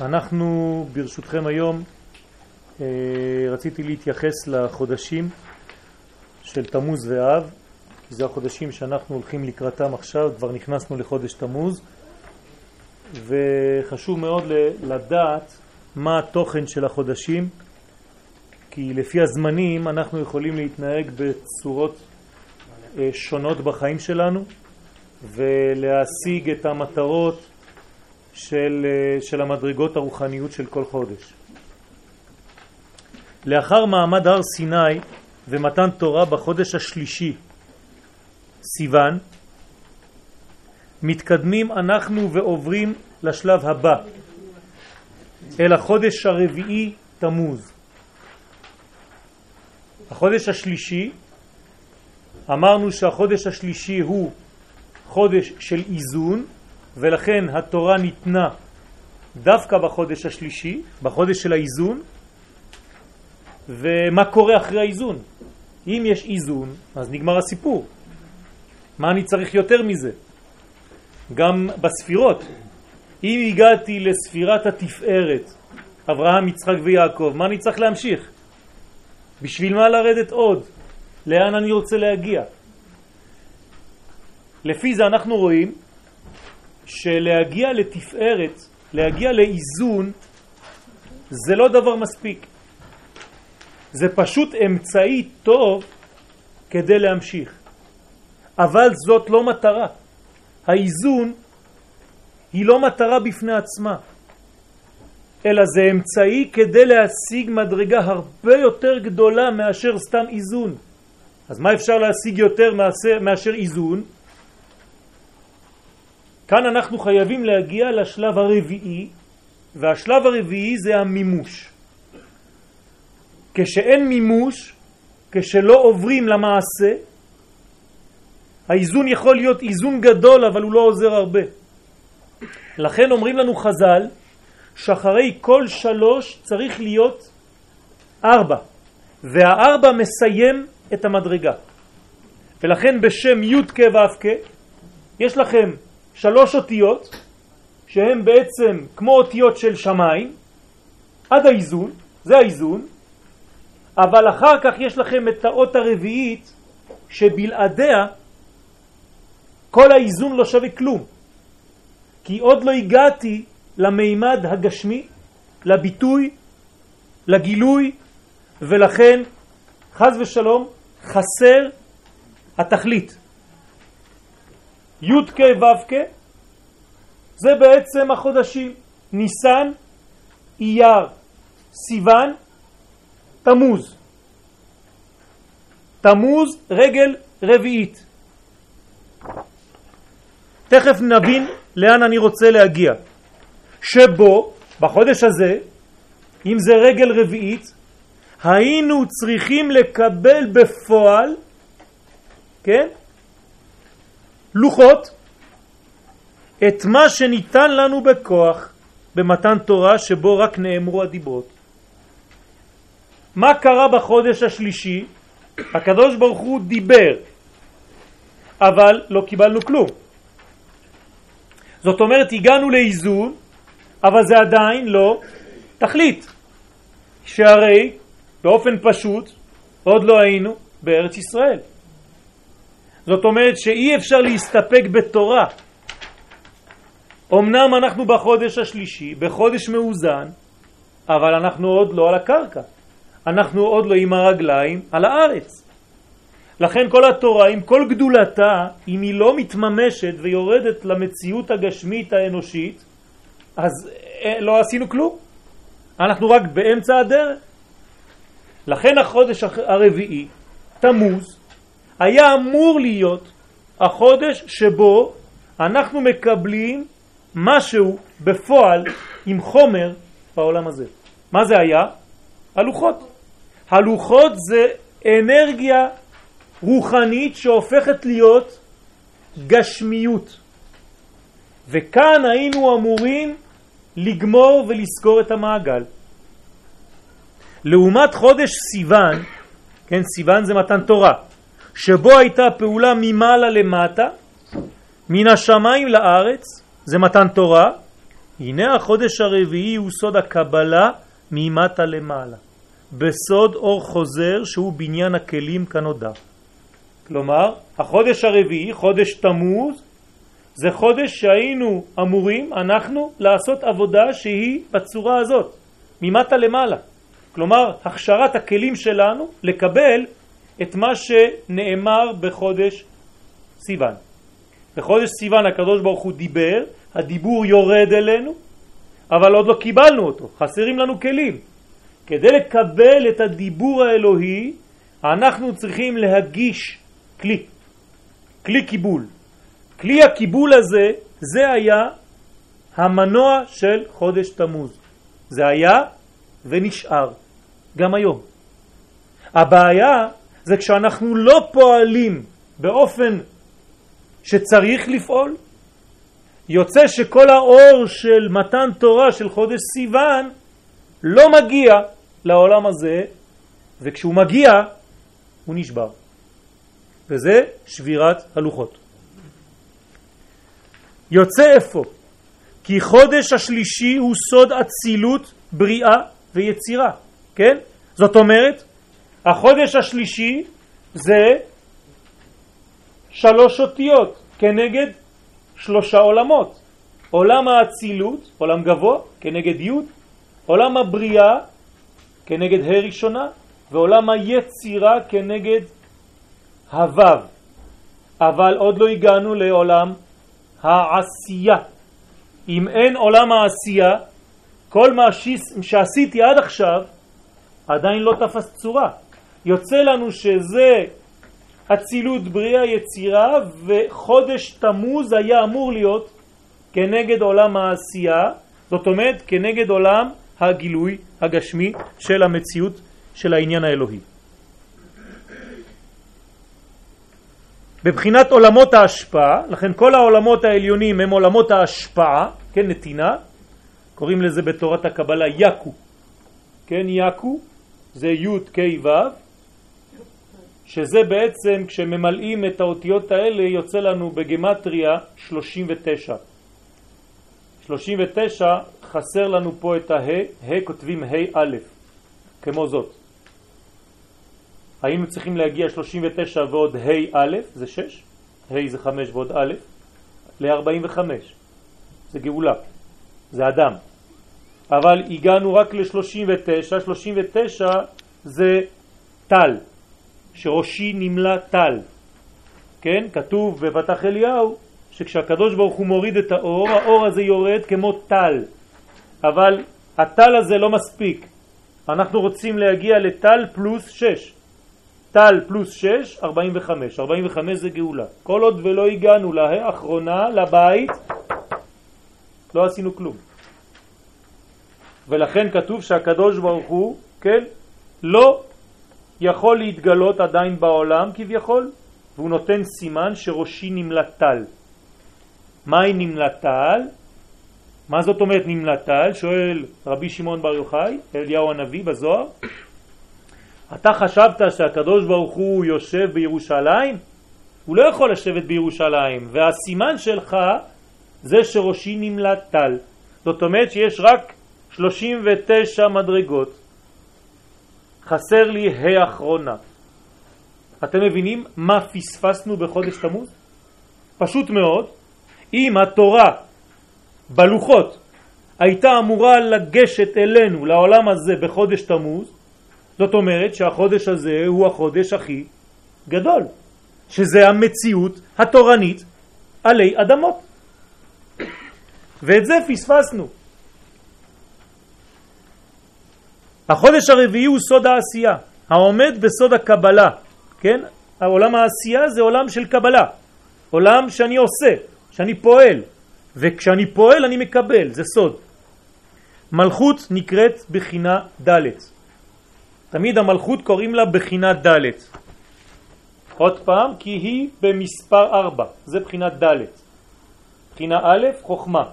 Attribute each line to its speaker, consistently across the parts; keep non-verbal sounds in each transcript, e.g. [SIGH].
Speaker 1: אנחנו ברשותכם היום אה, רציתי להתייחס לחודשים של תמוז ואב, כי זה החודשים שאנחנו הולכים לקראתם עכשיו, כבר נכנסנו לחודש תמוז, וחשוב מאוד לדעת מה התוכן של החודשים, כי לפי הזמנים אנחנו יכולים להתנהג בצורות אה, שונות בחיים שלנו ולהשיג את המטרות של, אה, של המדרגות הרוחניות של כל חודש. לאחר מעמד הר סיני ומתן תורה בחודש השלישי, סיוון, מתקדמים אנחנו ועוברים לשלב הבא, אל החודש הרביעי תמוז. החודש השלישי, אמרנו שהחודש השלישי הוא חודש של איזון, ולכן התורה ניתנה דווקא בחודש השלישי, בחודש של האיזון, ומה קורה אחרי האיזון? אם יש איזון, אז נגמר הסיפור. מה אני צריך יותר מזה? גם בספירות. אם הגעתי לספירת התפארת, אברהם, יצחק ויעקב, מה אני צריך להמשיך? בשביל מה לרדת עוד? לאן אני רוצה להגיע? לפי זה אנחנו רואים שלהגיע לתפארת, להגיע לאיזון, זה לא דבר מספיק. זה פשוט אמצעי טוב כדי להמשיך. אבל זאת לא מטרה. האיזון היא לא מטרה בפני עצמה, אלא זה אמצעי כדי להשיג מדרגה הרבה יותר גדולה מאשר סתם איזון. אז מה אפשר להשיג יותר מאשר, מאשר איזון? כאן אנחנו חייבים להגיע לשלב הרביעי, והשלב הרביעי זה המימוש. כשאין מימוש, כשלא עוברים למעשה, האיזון יכול להיות איזון גדול, אבל הוא לא עוזר הרבה. לכן אומרים לנו חז"ל, שאחרי כל שלוש צריך להיות ארבע, והארבע מסיים את המדרגה. ולכן בשם י' כ' ו' כ' יש לכם שלוש אותיות שהן בעצם כמו אותיות של שמיים עד האיזון, זה האיזון, אבל אחר כך יש לכם את האות הרביעית שבלעדיה כל האיזון לא שווה כלום. כי עוד לא הגעתי למימד הגשמי, לביטוי, לגילוי, ולכן חז ושלום חסר התכלית. י' כ' ו' כ' זה בעצם החודשים ניסן, אייר, סיוון, תמוז. תמוז רגל רביעית. תכף נבין לאן אני רוצה להגיע. שבו, בחודש הזה, אם זה רגל רביעית, היינו צריכים לקבל בפועל, כן, לוחות, את מה שניתן לנו בכוח במתן תורה שבו רק נאמרו הדיברות. מה קרה בחודש השלישי? הקדוש ברוך הוא דיבר, אבל לא קיבלנו כלום. זאת אומרת, הגענו לאיזון, אבל זה עדיין לא תכלית, שהרי באופן פשוט עוד לא היינו בארץ ישראל. זאת אומרת שאי אפשר להסתפק בתורה. אמנם אנחנו בחודש השלישי, בחודש מאוזן, אבל אנחנו עוד לא על הקרקע. אנחנו עוד לא עם הרגליים על הארץ. לכן כל התורה, עם כל גדולתה, אם היא לא מתממשת ויורדת למציאות הגשמית האנושית, אז אה, לא עשינו כלום. אנחנו רק באמצע הדרך. לכן החודש הרביעי, תמוז, היה אמור להיות החודש שבו אנחנו מקבלים משהו בפועל עם חומר בעולם הזה. מה זה היה? הלוחות. הלוחות זה אנרגיה רוחנית שהופכת להיות גשמיות. וכאן היינו אמורים לגמור ולזכור את המעגל. לעומת חודש סיוון, כן, סיוון זה מתן תורה, שבו הייתה פעולה ממעלה למטה, מן השמיים לארץ, זה מתן תורה, הנה החודש הרביעי הוא סוד הקבלה ממטה למעלה, בסוד אור חוזר שהוא בניין הכלים כנודע. כלומר, החודש הרביעי, חודש תמוז, זה חודש שהיינו אמורים, אנחנו, לעשות עבודה שהיא בצורה הזאת, ממטה למעלה. כלומר, הכשרת הכלים שלנו לקבל את מה שנאמר בחודש סיוון. בחודש סיוון הקדוש ברוך הוא דיבר, הדיבור יורד אלינו, אבל עוד לא קיבלנו אותו, חסרים לנו כלים. כדי לקבל את הדיבור האלוהי, אנחנו צריכים להגיש כלי, כלי קיבול. כלי הקיבול הזה, זה היה המנוע של חודש תמוז. זה היה ונשאר, גם היום. הבעיה זה כשאנחנו לא פועלים באופן שצריך לפעול, יוצא שכל האור של מתן תורה של חודש סיוון לא מגיע לעולם הזה, וכשהוא מגיע הוא נשבר. וזה שבירת הלוחות. יוצא אפוא כי חודש השלישי הוא סוד אצילות, בריאה ויצירה, כן? זאת אומרת, החודש השלישי זה שלוש אותיות כנגד שלושה עולמות. עולם האצילות, עולם גבוה, כנגד י', עולם הבריאה, כנגד ה' ראשונה, ועולם היצירה כנגד הו'. אבל עוד לא הגענו לעולם העשייה. אם אין עולם העשייה, כל מה שעשיתי עד עכשיו עדיין לא תפס צורה. יוצא לנו שזה אצילות בריאה יצירה וחודש תמוז היה אמור להיות כנגד עולם העשייה, זאת אומרת כנגד עולם הגילוי הגשמי של המציאות של העניין האלוהי. בבחינת עולמות ההשפעה, לכן כל העולמות העליונים הם עולמות ההשפעה, כן, נתינה, קוראים לזה בתורת הקבלה יקו, כן, יקו זה י' כ' ו', שזה בעצם כשממלאים את האותיות האלה יוצא לנו בגמטריה 39. 39 חסר לנו פה את הה, ה' כותבים ה' א', כמו זאת. היינו צריכים להגיע 39 ועוד ה' א', זה 6, ה' זה 5 ועוד א', ל-45. זה גאולה, זה אדם. אבל הגענו רק ל-39, 39 זה טל, שראשי נמלה טל. כן? כתוב בבטח אליהו שכשהקדוש ברוך הוא מוריד את האור, האור הזה יורד כמו טל. אבל הטל הזה לא מספיק. אנחנו רוצים להגיע לטל פלוס 6. טל פלוס 6, 45. 45 זה גאולה. כל עוד ולא הגענו לאחרונה, לבית, לא עשינו כלום. ולכן כתוב שהקדוש ברוך הוא, כן, לא יכול להתגלות עדיין בעולם כביכול, והוא נותן סימן שראשי נמלטל. מהי נמלטל? מה זאת אומרת נמלטל? שואל רבי שמעון בר יוחאי, אליהו הנביא בזוהר. אתה חשבת שהקדוש ברוך הוא יושב בירושלים? הוא לא יכול לשבת בירושלים, והסימן שלך זה שראשי נמלטל. זאת אומרת שיש רק 39 מדרגות. חסר לי ה' אחרונה. אתם מבינים מה פספסנו בחודש תמוז? פשוט מאוד, אם התורה בלוחות הייתה אמורה לגשת אלינו, לעולם הזה, בחודש תמוז, זאת אומרת שהחודש הזה הוא החודש הכי גדול, שזה המציאות התורנית עלי אדמות. ואת זה פספסנו. החודש הרביעי הוא סוד העשייה, העומד בסוד הקבלה, כן? העולם העשייה זה עולם של קבלה, עולם שאני עושה, שאני פועל, וכשאני פועל אני מקבל, זה סוד. מלכות נקראת בחינה ד' תמיד המלכות קוראים לה בחינה ד' עוד פעם, כי היא במספר 4, זה בחינה ד' בחינה א', חוכמה,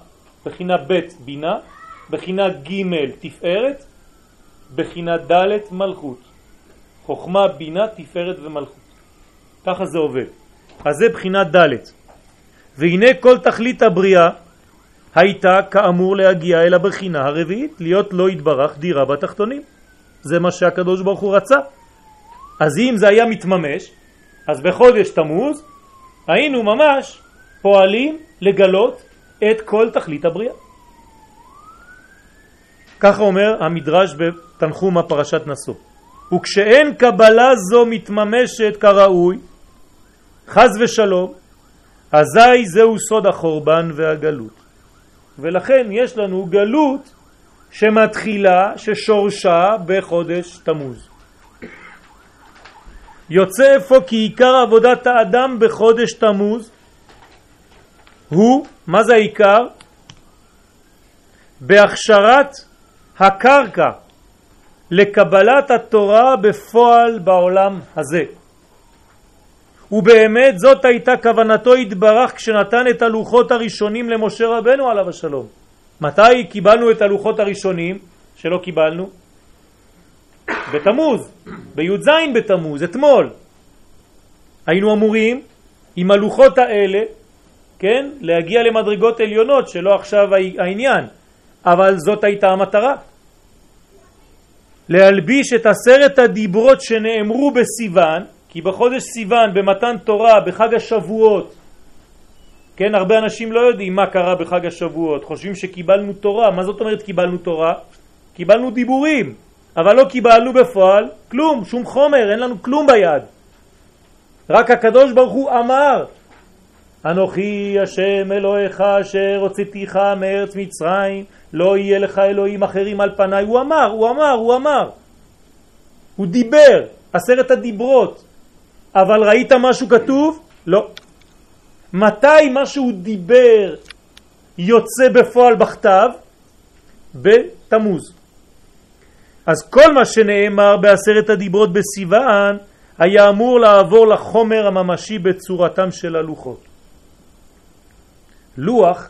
Speaker 1: בחינה ב', בינה, בחינה ג', תפארת, בחינה ד' מלכות. חוכמה, בינה, תפארת ומלכות. ככה זה עובד. אז זה בחינה ד'. והנה כל תכלית הבריאה הייתה כאמור להגיע אל הבחינה הרביעית, להיות לא יתברך דירה בתחתונים. זה מה שהקדוש ברוך הוא רצה. אז אם זה היה מתממש, אז בחודש תמוז היינו ממש פועלים לגלות את כל תכלית הבריאה. ככה אומר המדרש בתנחום הפרשת נשוא. וכשאין קבלה זו מתממשת כראוי, חז ושלום, אזי זהו סוד החורבן והגלות. ולכן יש לנו גלות שמתחילה, ששורשה בחודש תמוז. יוצא אפוא כי עיקר עבודת האדם בחודש תמוז הוא, מה זה העיקר? בהכשרת הקרקע לקבלת התורה בפועל בעולם הזה. ובאמת זאת הייתה כוונתו התברך כשנתן את הלוחות הראשונים למשה רבנו עליו השלום. מתי קיבלנו את הלוחות הראשונים שלא קיבלנו? בתמוז, בי"ז בתמוז, אתמול. היינו אמורים עם הלוחות האלה, כן, להגיע למדרגות עליונות שלא עכשיו העניין, אבל זאת הייתה המטרה. להלביש את עשרת הדיברות שנאמרו בסיוון, כי בחודש סיוון, במתן תורה, בחג השבועות, כן, הרבה אנשים לא יודעים מה קרה בחג השבועות, חושבים שקיבלנו תורה, מה זאת אומרת קיבלנו תורה? קיבלנו דיבורים, אבל לא קיבלנו בפועל כלום, שום חומר, אין לנו כלום ביד. רק הקדוש ברוך הוא אמר, אנוכי השם אלוהיך אשר הוצאתיך מארץ מצרים, לא יהיה לך אלוהים אחרים על פניי. הוא אמר, הוא אמר, הוא אמר. הוא דיבר, עשרת הדיברות. אבל ראית משהו כתוב? לא. מתי מה שהוא דיבר יוצא בפועל בכתב? בתמוז. אז כל מה שנאמר בעשרת הדיברות בסיוון היה אמור לעבור לחומר הממשי בצורתם של הלוחות. לוח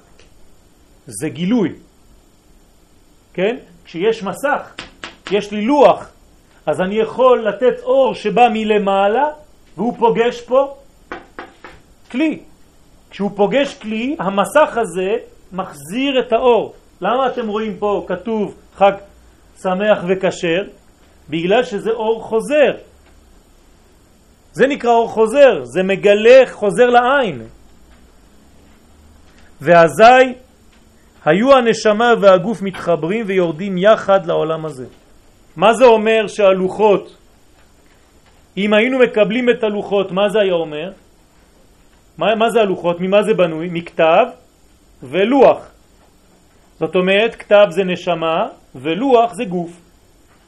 Speaker 1: זה גילוי, כן? כשיש מסך, יש לי לוח, אז אני יכול לתת אור שבא מלמעלה והוא פוגש פה כלי. כשהוא פוגש כלי, המסך הזה מחזיר את האור. למה אתם רואים פה כתוב חג שמח וכשר? בגלל שזה אור חוזר. זה נקרא אור חוזר, זה מגלה חוזר לעין. ואזי היו הנשמה והגוף מתחברים ויורדים יחד לעולם הזה. מה זה אומר שהלוחות, אם היינו מקבלים את הלוחות, מה זה היה אומר? מה, מה זה הלוחות? ממה זה בנוי? מכתב ולוח. זאת אומרת, כתב זה נשמה ולוח זה גוף.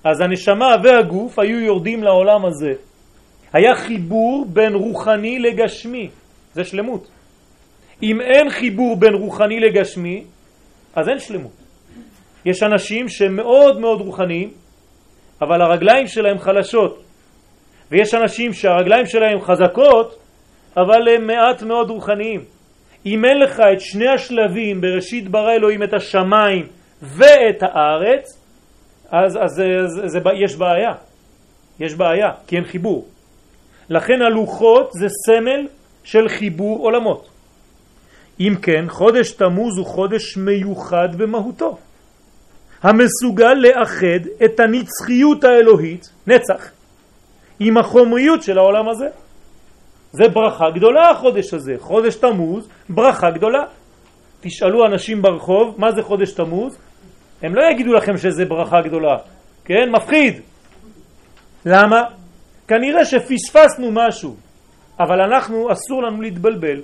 Speaker 1: אז הנשמה והגוף היו יורדים לעולם הזה. היה חיבור בין רוחני לגשמי, זה שלמות. אם אין חיבור בין רוחני לגשמי, אז אין שלמות. יש אנשים שמאוד מאוד רוחניים, אבל הרגליים שלהם חלשות. ויש אנשים שהרגליים שלהם חזקות, אבל הם מעט מאוד רוחניים. אם אין לך את שני השלבים, בראשית ברא אלוהים את השמיים ואת הארץ, אז, אז, אז, אז, אז יש בעיה. יש בעיה, כי אין חיבור. לכן הלוחות זה סמל של חיבור עולמות. אם כן, חודש תמוז הוא חודש מיוחד במהותו, המסוגל לאחד את הנצחיות האלוהית, נצח, עם החומריות של העולם הזה. זה ברכה גדולה החודש הזה, חודש תמוז, ברכה גדולה. תשאלו אנשים ברחוב, מה זה חודש תמוז? הם לא יגידו לכם שזה ברכה גדולה, כן? מפחיד. למה? כנראה שפספסנו משהו, אבל אנחנו, אסור לנו להתבלבל.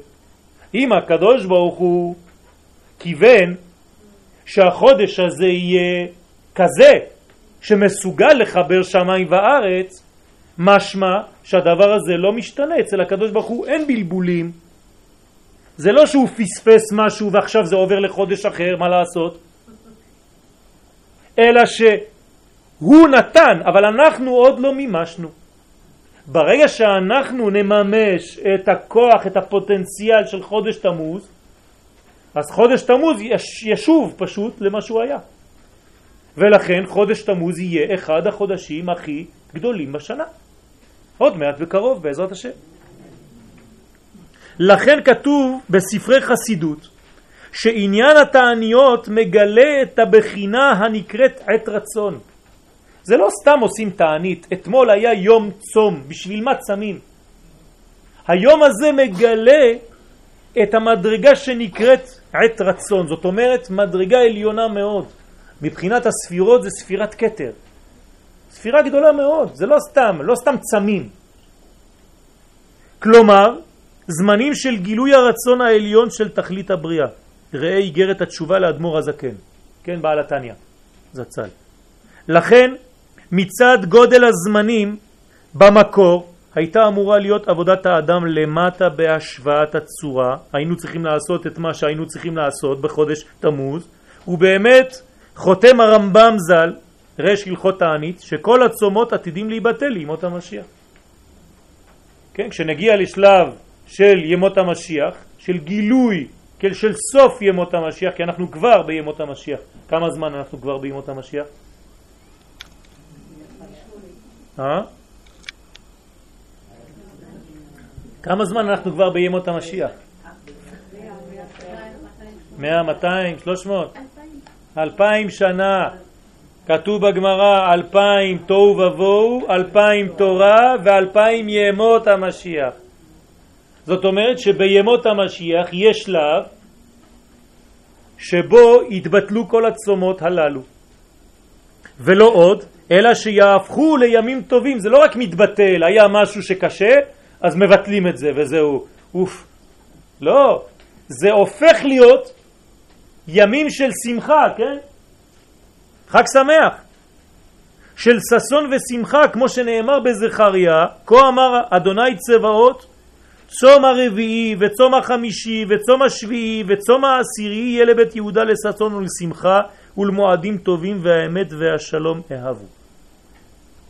Speaker 1: אם הקדוש ברוך הוא כיוון שהחודש הזה יהיה כזה שמסוגל לחבר שמיים וארץ, משמע שהדבר הזה לא משתנה. אצל הקדוש ברוך הוא אין בלבולים. זה לא שהוא פספס משהו ועכשיו זה עובר לחודש אחר, מה לעשות? אלא שהוא נתן, אבל אנחנו עוד לא מימשנו. ברגע שאנחנו נממש את הכוח, את הפוטנציאל של חודש תמוז, אז חודש תמוז יש, ישוב פשוט למה שהוא היה. ולכן חודש תמוז יהיה אחד החודשים הכי גדולים בשנה. עוד מעט בקרוב, בעזרת השם. לכן כתוב בספרי חסידות שעניין התעניות מגלה את הבחינה הנקראת עת רצון. זה לא סתם עושים תענית, אתמול היה יום צום, בשביל מה צמים? היום הזה מגלה את המדרגה שנקראת עת רצון, זאת אומרת מדרגה עליונה מאוד. מבחינת הספירות זה ספירת קטר. ספירה גדולה מאוד, זה לא סתם, לא סתם צמים. כלומר, זמנים של גילוי הרצון העליון של תכלית הבריאה. ראה איגרת התשובה לאדמו"ר הזקן, כן, בעל התניא, זצ"ל. לכן, מצד גודל הזמנים במקור, הייתה אמורה להיות עבודת האדם למטה בהשוואת הצורה, היינו צריכים לעשות את מה שהיינו צריכים לעשות בחודש תמוז, ובאמת חותם הרמב"ם ז"ל, רש הלכות תענית, שכל הצומות עתידים להיבטל לימות המשיח. כן, כשנגיע לשלב של ימות המשיח, של גילוי, של סוף ימות המשיח, כי אנחנו כבר בימות המשיח. כמה זמן אנחנו כבר בימות המשיח? אה? כמה זמן אנחנו כבר בימות המשיח? 100, 200, 300? אלפיים שנה. כתוב בגמרא אלפיים תוהו ובוהו, אלפיים תורה ואלפיים ימות המשיח. זאת אומרת שבימות המשיח יש שלב שבו יתבטלו כל הצומות הללו. ולא עוד, אלא שיהפכו לימים טובים. זה לא רק מתבטל, היה משהו שקשה, אז מבטלים את זה וזהו, אוף. לא, זה הופך להיות ימים של שמחה, כן? חג שמח. של ששון ושמחה, כמו שנאמר בזכריה, כה אמר אדוני צבאות, צום הרביעי וצום החמישי וצום השביעי וצום העשירי יהיה לבית יהודה לששון ולשמחה ולמועדים טובים והאמת והשלום אהבו.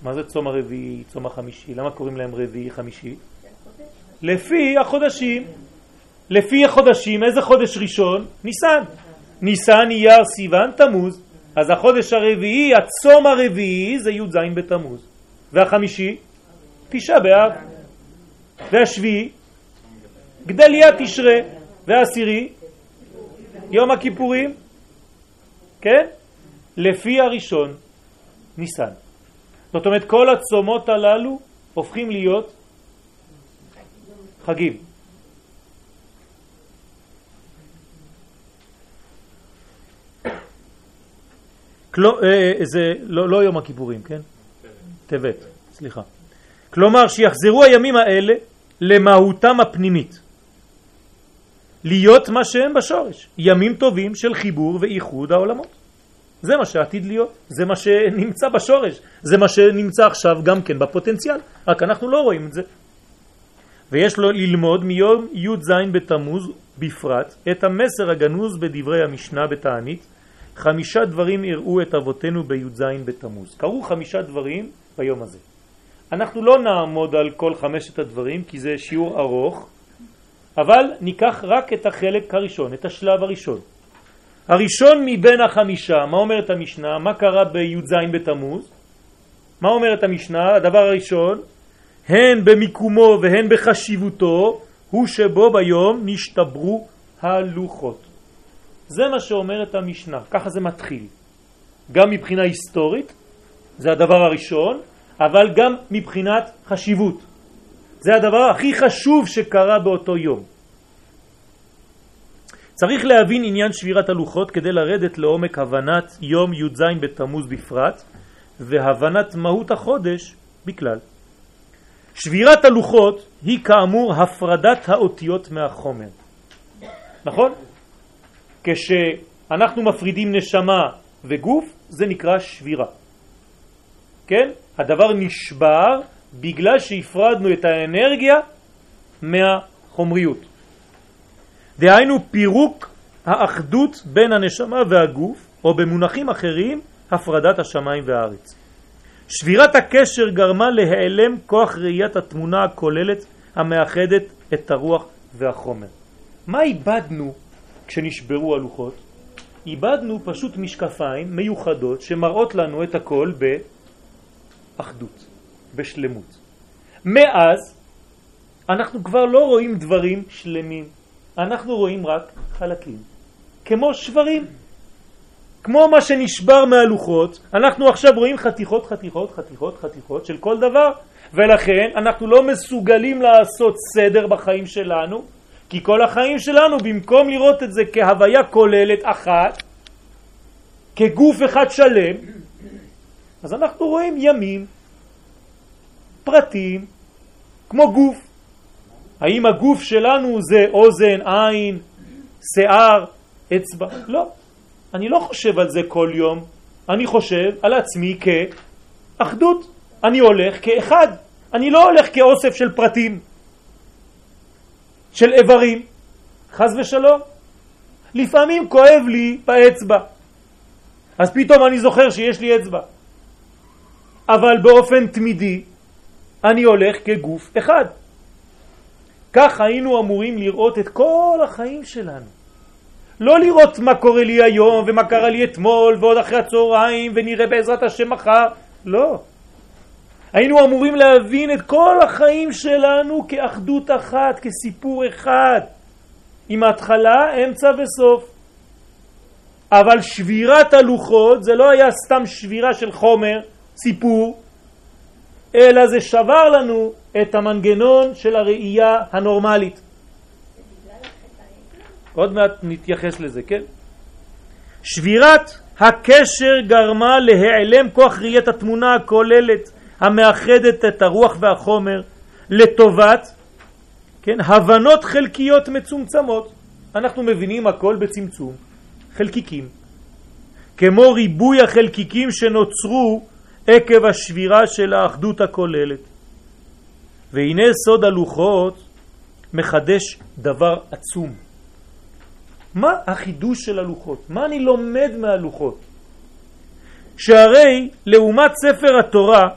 Speaker 1: מה זה צום הרביעי, צום החמישי? למה קוראים להם רביעי, חמישי? לפי החודשים. לפי החודשים, איזה חודש ראשון? ניסן. ניסן, אייר, סיוון, תמוז. אז החודש הרביעי, הצום הרביעי, זה י"ז בתמוז. והחמישי? תשעה באב. והשביעי? גדליה תשרה. והעשירי? יום הכיפורים. כן? לפי הראשון, ניסן. זאת אומרת, כל הצומות הללו הופכים להיות חגים. כלו, אה, אה, זה לא, לא יום הכיפורים, כן? טבת, סליחה. כלומר שיחזרו הימים האלה למהותם הפנימית. להיות מה שהם בשורש, ימים טובים של חיבור ואיחוד העולמות. זה מה שעתיד להיות, זה מה שנמצא בשורש, זה מה שנמצא עכשיו גם כן בפוטנציאל, רק אנחנו לא רואים את זה. ויש לו ללמוד מיום י"ז בתמוז בפרט את המסר הגנוז בדברי המשנה בתענית חמישה דברים יראו את אבותינו בי"ז בתמוז. קרו חמישה דברים ביום הזה. אנחנו לא נעמוד על כל חמשת הדברים כי זה שיעור ארוך, אבל ניקח רק את החלק הראשון, את השלב הראשון. הראשון מבין החמישה, מה אומרת המשנה? מה קרה בי"ז בתמוז? מה אומרת המשנה? הדבר הראשון, הן במיקומו והן בחשיבותו, הוא שבו ביום נשתברו הלוחות. זה מה שאומרת המשנה, ככה זה מתחיל. גם מבחינה היסטורית, זה הדבר הראשון, אבל גם מבחינת חשיבות. זה הדבר הכי חשוב שקרה באותו יום. צריך להבין עניין שבירת הלוחות כדי לרדת לעומק הבנת יום י"ז בתמוז בפרט והבנת מהות החודש בכלל. שבירת הלוחות היא כאמור הפרדת האותיות מהחומר. נכון? כשאנחנו מפרידים נשמה וגוף, זה נקרא שבירה. כן? הדבר נשבר בגלל שהפרדנו את האנרגיה מהחומריות. דהיינו פירוק האחדות בין הנשמה והגוף, או במונחים אחרים, הפרדת השמיים והארץ. שבירת הקשר גרמה להיעלם כוח ראיית התמונה הכוללת המאחדת את הרוח והחומר. מה איבדנו כשנשברו הלוחות? איבדנו פשוט משקפיים מיוחדות שמראות לנו את הכל באחדות, בשלמות. מאז אנחנו כבר לא רואים דברים שלמים, אנחנו רואים רק חלקים. כמו שברים. כמו מה שנשבר מהלוחות, אנחנו עכשיו רואים חתיכות, חתיכות, חתיכות, חתיכות של כל דבר, ולכן אנחנו לא מסוגלים לעשות סדר בחיים שלנו, כי כל החיים שלנו, במקום לראות את זה כהוויה כוללת אחת, כגוף אחד שלם, אז אנחנו רואים ימים, פרטים, כמו גוף. האם הגוף שלנו זה אוזן, עין, שיער, אצבע? לא. אני לא חושב על זה כל יום, אני חושב על עצמי כאחדות. אני הולך כאחד, אני לא הולך כאוסף של פרטים, של איברים, חז ושלום. לפעמים כואב לי באצבע, אז פתאום אני זוכר שיש לי אצבע. אבל באופן תמידי אני הולך כגוף אחד. כך היינו אמורים לראות את כל החיים שלנו. לא לראות מה קורה לי היום ומה קרה לי אתמול ועוד אחרי הצהריים ונראה בעזרת השם מחר, לא. היינו אמורים להבין את כל החיים שלנו כאחדות אחת, כסיפור אחד, עם התחלה, אמצע וסוף. אבל שבירת הלוחות זה לא היה סתם שבירה של חומר, סיפור, אלא זה שבר לנו את המנגנון של הראייה הנורמלית. עוד מעט נתייחס לזה, כן? שבירת הקשר גרמה להיעלם כוח ראיית התמונה הכוללת המאחדת את הרוח והחומר לטובת, כן, הבנות חלקיות מצומצמות. אנחנו מבינים הכל בצמצום, חלקיקים. כמו ריבוי החלקיקים שנוצרו עקב השבירה של האחדות הכוללת. והנה סוד הלוחות מחדש דבר עצום. מה החידוש של הלוחות? מה אני לומד מהלוחות? שהרי לעומת ספר התורה,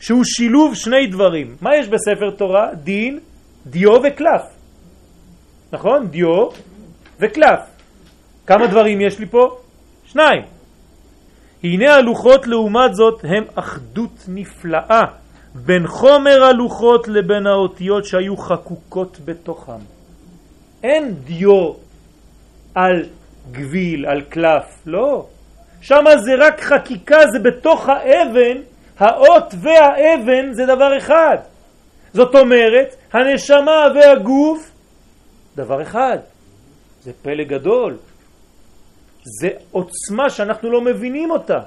Speaker 1: שהוא שילוב שני דברים. מה יש בספר תורה? דין, דיו וקלף. נכון? דיו וקלף. כמה דברים יש לי פה? שניים. הנה הלוחות לעומת זאת הם אחדות נפלאה בין חומר הלוחות לבין האותיות שהיו חקוקות בתוכם. אין דיו על גביל, על קלף, לא. שם זה רק חקיקה, זה בתוך האבן, האות והאבן זה דבר אחד. זאת אומרת, הנשמה והגוף, דבר אחד. זה פלא גדול. זה עוצמה שאנחנו לא מבינים אותה.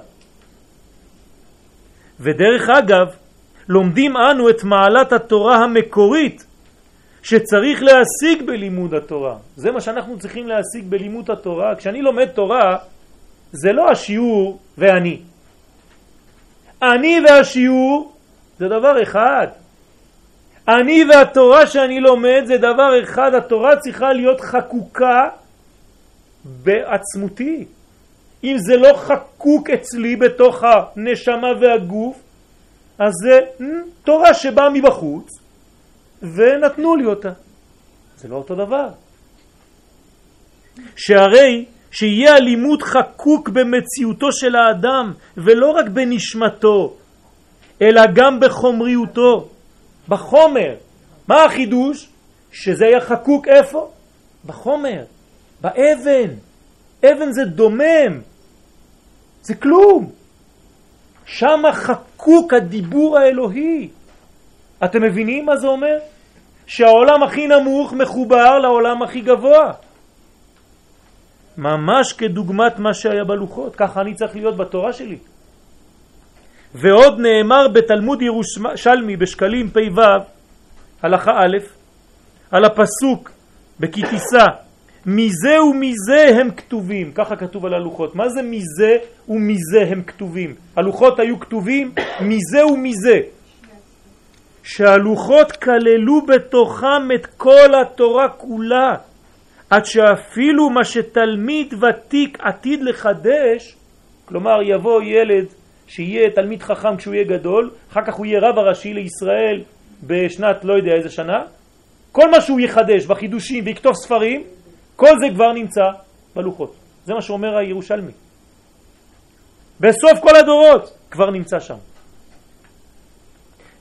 Speaker 1: ודרך אגב, לומדים אנו את מעלת התורה המקורית שצריך להשיג בלימוד התורה. זה מה שאנחנו צריכים להשיג בלימוד התורה. כשאני לומד תורה, זה לא השיעור ואני. אני והשיעור זה דבר אחד. אני והתורה שאני לומד זה דבר אחד, התורה צריכה להיות חקוקה בעצמותי. אם זה לא חקוק אצלי בתוך הנשמה והגוף, אז זה תורה שבאה מבחוץ ונתנו לי אותה. זה לא אותו דבר. שהרי שיהיה הלימוד חקוק במציאותו של האדם ולא רק בנשמתו, אלא גם בחומריותו, בחומר. מה החידוש? שזה היה חקוק איפה? בחומר. באבן. אבן זה דומם, זה כלום. שם חקוק הדיבור האלוהי. אתם מבינים מה זה אומר? שהעולם הכי נמוך מחובר לעולם הכי גבוה. ממש כדוגמת מה שהיה בלוחות, ככה אני צריך להיות בתורה שלי. ועוד נאמר בתלמוד ירושלמי בשקלים פ"ו, הלכה א', על הפסוק בכתיסה מזה ומזה הם כתובים, ככה כתוב על הלוחות. מה זה מזה ומזה הם כתובים? הלוחות היו כתובים מזה ומזה. שהלוחות כללו בתוכם את כל התורה כולה, עד שאפילו מה שתלמיד ותיק עתיד לחדש, כלומר יבוא ילד שיהיה תלמיד חכם כשהוא יהיה גדול, אחר כך הוא יהיה רב הראשי לישראל בשנת לא יודע איזה שנה, כל מה שהוא יחדש בחידושים ויכתוב ספרים, כל זה כבר נמצא בלוחות. זה מה שאומר הירושלמי. בסוף כל הדורות כבר נמצא שם.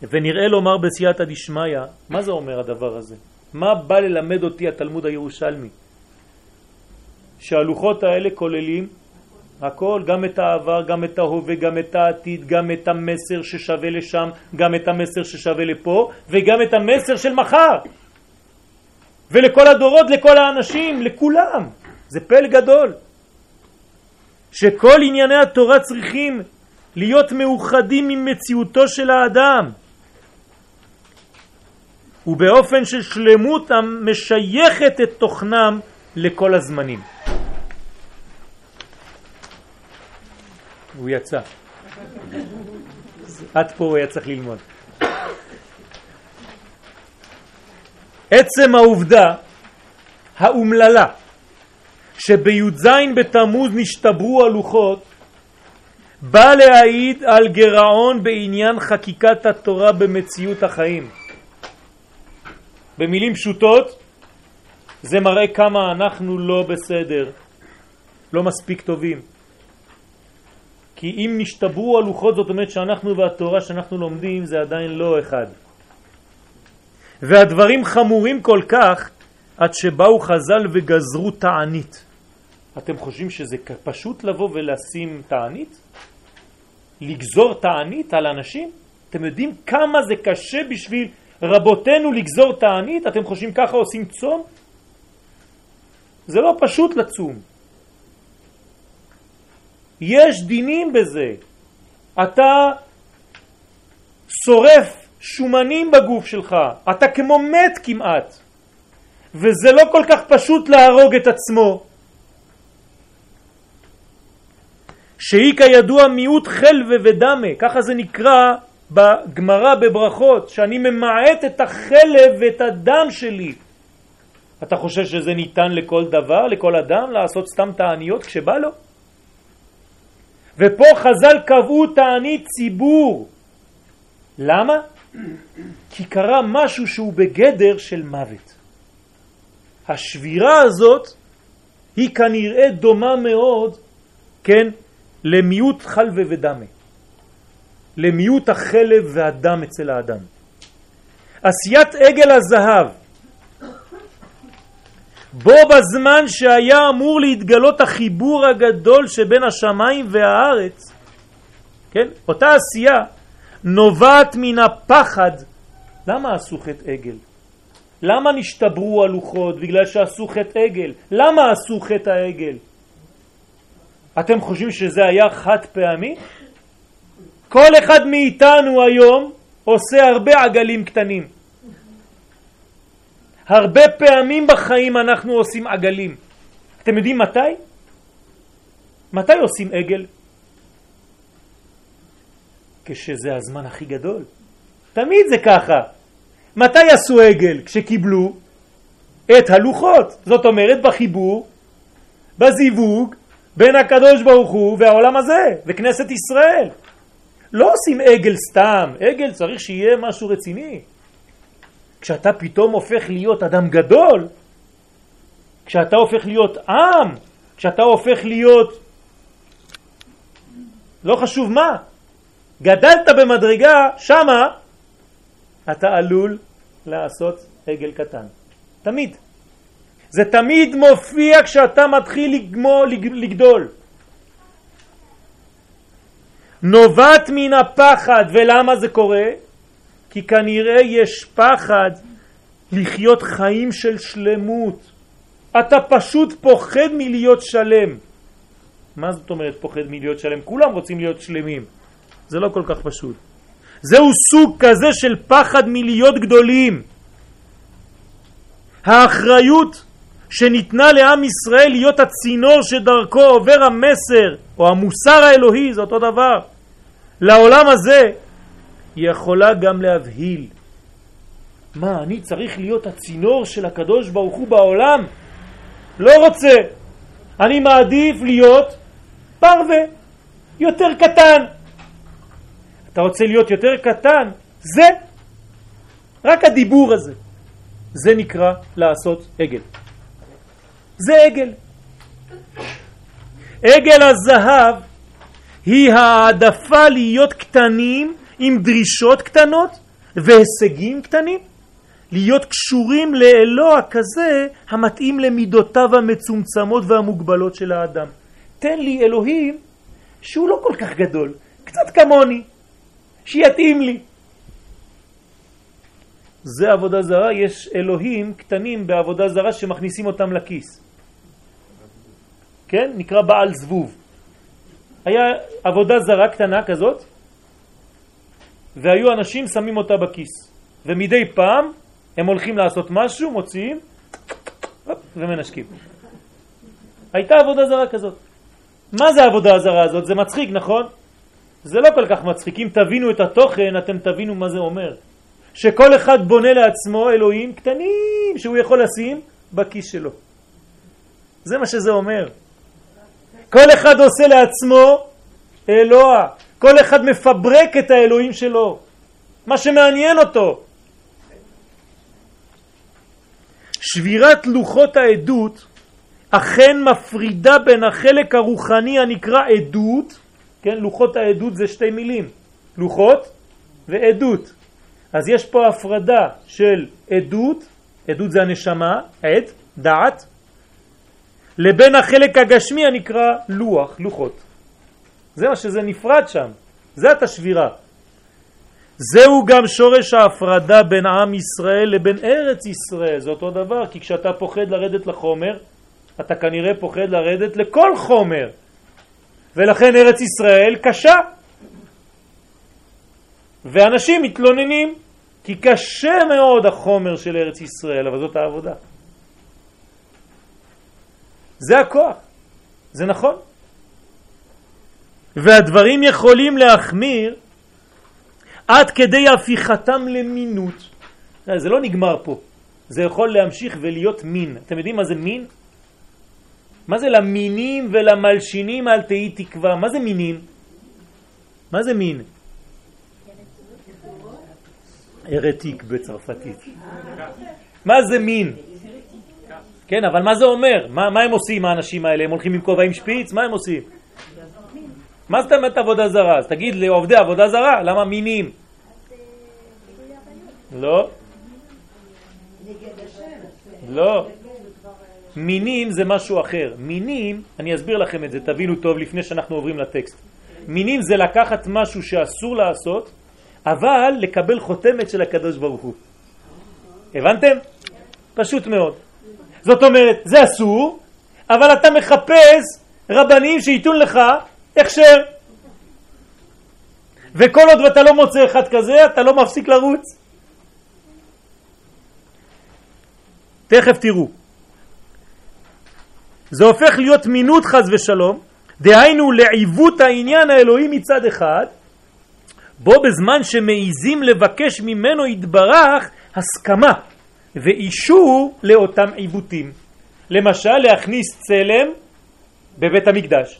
Speaker 1: ונראה לומר בסייעתא דשמיא, מה זה אומר הדבר הזה? מה בא ללמד אותי התלמוד הירושלמי? שהלוחות האלה כוללים הכל, גם את העבר, גם את ההווה, גם את העתיד, גם את המסר ששווה לשם, גם את המסר ששווה לפה, וגם את המסר של מחר. ולכל הדורות, לכל האנשים, לכולם. זה פל גדול. שכל ענייני התורה צריכים להיות מאוחדים עם מציאותו של האדם. ובאופן של שלמות המשייכת את תוכנם לכל הזמנים. הוא יצא. עד פה הוא היה צריך ללמוד. עצם העובדה האומללה שבי"ז בתמוז נשתברו הלוחות בא להעיד על גרעון בעניין חקיקת התורה במציאות החיים. במילים פשוטות זה מראה כמה אנחנו לא בסדר, לא מספיק טובים. כי אם נשתברו הלוחות זאת אומרת שאנחנו והתורה שאנחנו לומדים זה עדיין לא אחד. והדברים חמורים כל כך עד שבאו חז"ל וגזרו תענית. אתם חושבים שזה פשוט לבוא ולשים תענית? לגזור תענית על אנשים? אתם יודעים כמה זה קשה בשביל רבותינו לגזור תענית? אתם חושבים ככה עושים צום? זה לא פשוט לצום. יש דינים בזה. אתה שורף שומנים בגוף שלך, אתה כמו מת כמעט, וזה לא כל כך פשוט להרוג את עצמו. שהיא כידוע מיעוט חלווה ודמה, ככה זה נקרא בגמרא בברכות, שאני ממעט את החלב ואת הדם שלי. אתה חושב שזה ניתן לכל דבר, לכל אדם, לעשות סתם תעניות כשבא לו? ופה חז"ל קבעו תענית ציבור. למה? כי קרה משהו שהוא בגדר של מוות. השבירה הזאת היא כנראה דומה מאוד, כן, למיעוט חלווה ודמה. למיעוט החלב והדם אצל האדם. עשיית עגל הזהב בו בזמן שהיה אמור להתגלות החיבור הגדול שבין השמיים והארץ, כן? אותה עשייה נובעת מן הפחד. למה עשו חטא עגל? למה נשתברו הלוחות? בגלל שעשו חטא עגל. למה עשו חטא העגל? אתם חושבים שזה היה חד פעמי? כל אחד מאיתנו היום עושה הרבה עגלים קטנים. הרבה פעמים בחיים אנחנו עושים עגלים. אתם יודעים מתי? מתי עושים עגל? כשזה הזמן הכי גדול. תמיד זה ככה. מתי עשו עגל? כשקיבלו את הלוחות. זאת אומרת בחיבור, בזיווג, בין הקדוש ברוך הוא והעולם הזה, וכנסת ישראל. לא עושים עגל סתם, עגל צריך שיהיה משהו רציני. כשאתה פתאום הופך להיות אדם גדול, כשאתה הופך להיות עם, כשאתה הופך להיות לא חשוב מה, גדלת במדרגה, שמה אתה עלול לעשות עגל קטן. תמיד. זה תמיד מופיע כשאתה מתחיל לגמו, לגדול. נובעת מן הפחד, ולמה זה קורה? כי כנראה יש פחד לחיות חיים של שלמות. אתה פשוט פוחד מלהיות שלם. מה זאת אומרת פוחד מלהיות שלם? כולם רוצים להיות שלמים. זה לא כל כך פשוט. זהו סוג כזה של פחד מלהיות גדולים. האחריות שניתנה לעם ישראל להיות הצינור שדרכו עובר המסר או המוסר האלוהי, זה אותו דבר, לעולם הזה, יכולה גם להבהיל. מה, אני צריך להיות הצינור של הקדוש ברוך הוא בעולם? לא רוצה. אני מעדיף להיות פרווה, יותר קטן. אתה רוצה להיות יותר קטן? זה, רק הדיבור הזה, זה נקרא לעשות עגל. זה עגל. עגל הזהב היא העדפה להיות קטנים עם דרישות קטנות והישגים קטנים להיות קשורים לאלוה כזה המתאים למידותיו המצומצמות והמוגבלות של האדם. תן לי אלוהים שהוא לא כל כך גדול, קצת כמוני, שיתאים לי. זה עבודה זרה, יש אלוהים קטנים בעבודה זרה שמכניסים אותם לכיס. כן? נקרא בעל זבוב. היה עבודה זרה קטנה כזאת, והיו אנשים שמים אותה בכיס. ומדי פעם הם הולכים לעשות משהו, מוציאים ומנשקים. הייתה עבודה זרה כזאת. מה זה העבודה הזרה הזאת? זה מצחיק, נכון? זה לא כל כך מצחיק. אם תבינו את התוכן, אתם תבינו מה זה אומר. שכל אחד בונה לעצמו אלוהים קטנים שהוא יכול לשים בכיס שלו. זה מה שזה אומר. כל אחד עושה לעצמו אלוה. כל אחד מפברק את האלוהים שלו. מה שמעניין אותו. שבירת לוחות העדות אכן מפרידה בין החלק הרוחני הנקרא עדות, כן, לוחות העדות זה שתי מילים, לוחות ועדות. אז יש פה הפרדה של עדות, עדות זה הנשמה, עד, דעת, לבין החלק הגשמי הנקרא לוח, לוחות. זה מה שזה נפרד שם, זה את השבירה. זהו גם שורש ההפרדה בין עם ישראל לבין ארץ ישראל, זה אותו דבר, כי כשאתה פוחד לרדת לחומר, אתה כנראה פוחד לרדת לכל חומר, ולכן ארץ ישראל קשה. ואנשים מתלוננים, כי קשה מאוד החומר של ארץ ישראל, אבל זאת העבודה. זה הכוח, זה נכון. והדברים יכולים להחמיר עד כדי הפיכתם למינות. זה לא נגמר פה, זה יכול להמשיך ולהיות מין. אתם יודעים מה זה מין? מה זה למינים ולמלשינים אל תהי תקווה? מה זה מינים? מה זה מין? הרטיק בצרפתית. מה זה מין? כן, אבל מה זה אומר? מה, מה הם עושים האנשים האלה? הם הולכים עם כובע עם שפיץ? מה הם עושים? מה זאת אומרת עבודה זרה? אז תגיד לעובדי עבודה זרה, למה מינים? לא. לא. מינים זה משהו אחר. מינים, אני אסביר לכם את זה, תבינו טוב לפני שאנחנו עוברים לטקסט. מינים זה לקחת משהו שאסור לעשות, אבל לקבל חותמת של הקדוש ברוך הוא. הבנתם? פשוט מאוד. זאת אומרת, זה אסור, אבל אתה מחפש רבנים שייתון לך הכשר. וכל עוד ואתה לא מוצא אחד כזה, אתה לא מפסיק לרוץ. תכף תראו. זה הופך להיות מינות חז ושלום, דהיינו לעיוות העניין האלוהי מצד אחד, בו בזמן שמעיזים לבקש ממנו יתברך הסכמה ואישור לאותם עיוותים. למשל להכניס צלם בבית המקדש.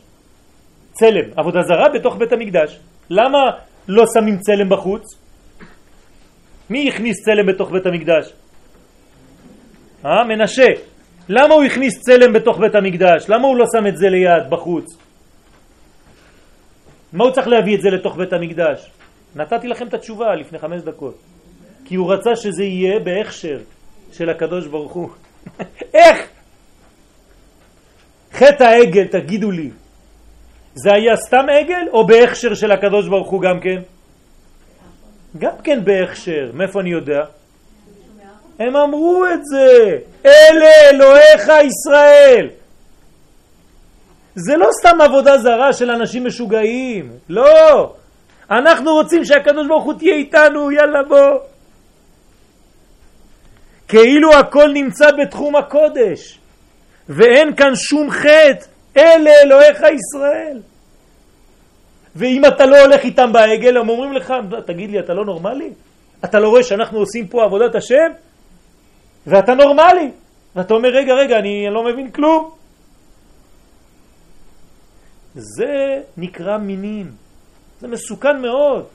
Speaker 1: צלם, עבודה זרה בתוך בית המקדש. למה לא שמים צלם בחוץ? מי הכניס צלם בתוך בית המקדש? אה, מנשה. למה הוא הכניס צלם בתוך בית המקדש? למה הוא לא שם את זה ליד, בחוץ? מה הוא צריך להביא את זה לתוך בית המקדש? נתתי לכם את התשובה לפני חמש דקות. כי הוא רצה שזה יהיה בהכשר של הקדוש ברוך הוא. [LAUGHS] איך? חטא העגל, תגידו לי, זה היה סתם עגל או בהכשר של הקדוש ברוך הוא גם כן? גם כן בהכשר, מאיפה אני יודע? הם אמרו את זה, אלה אלוהיך ישראל. זה לא סתם עבודה זרה של אנשים משוגעים, לא. אנחנו רוצים שהקדוש ברוך הוא תהיה איתנו, יאללה בוא. כאילו הכל נמצא בתחום הקודש, ואין כאן שום חטא, אלה אלוהיך ישראל. ואם אתה לא הולך איתם בעגל, הם אומרים לך, תגיד לי, אתה לא נורמלי? אתה לא רואה שאנחנו עושים פה עבודת השם? ואתה נורמלי. ואתה אומר, רגע, רגע, אני לא מבין כלום. זה נקרא מינים. זה מסוכן מאוד.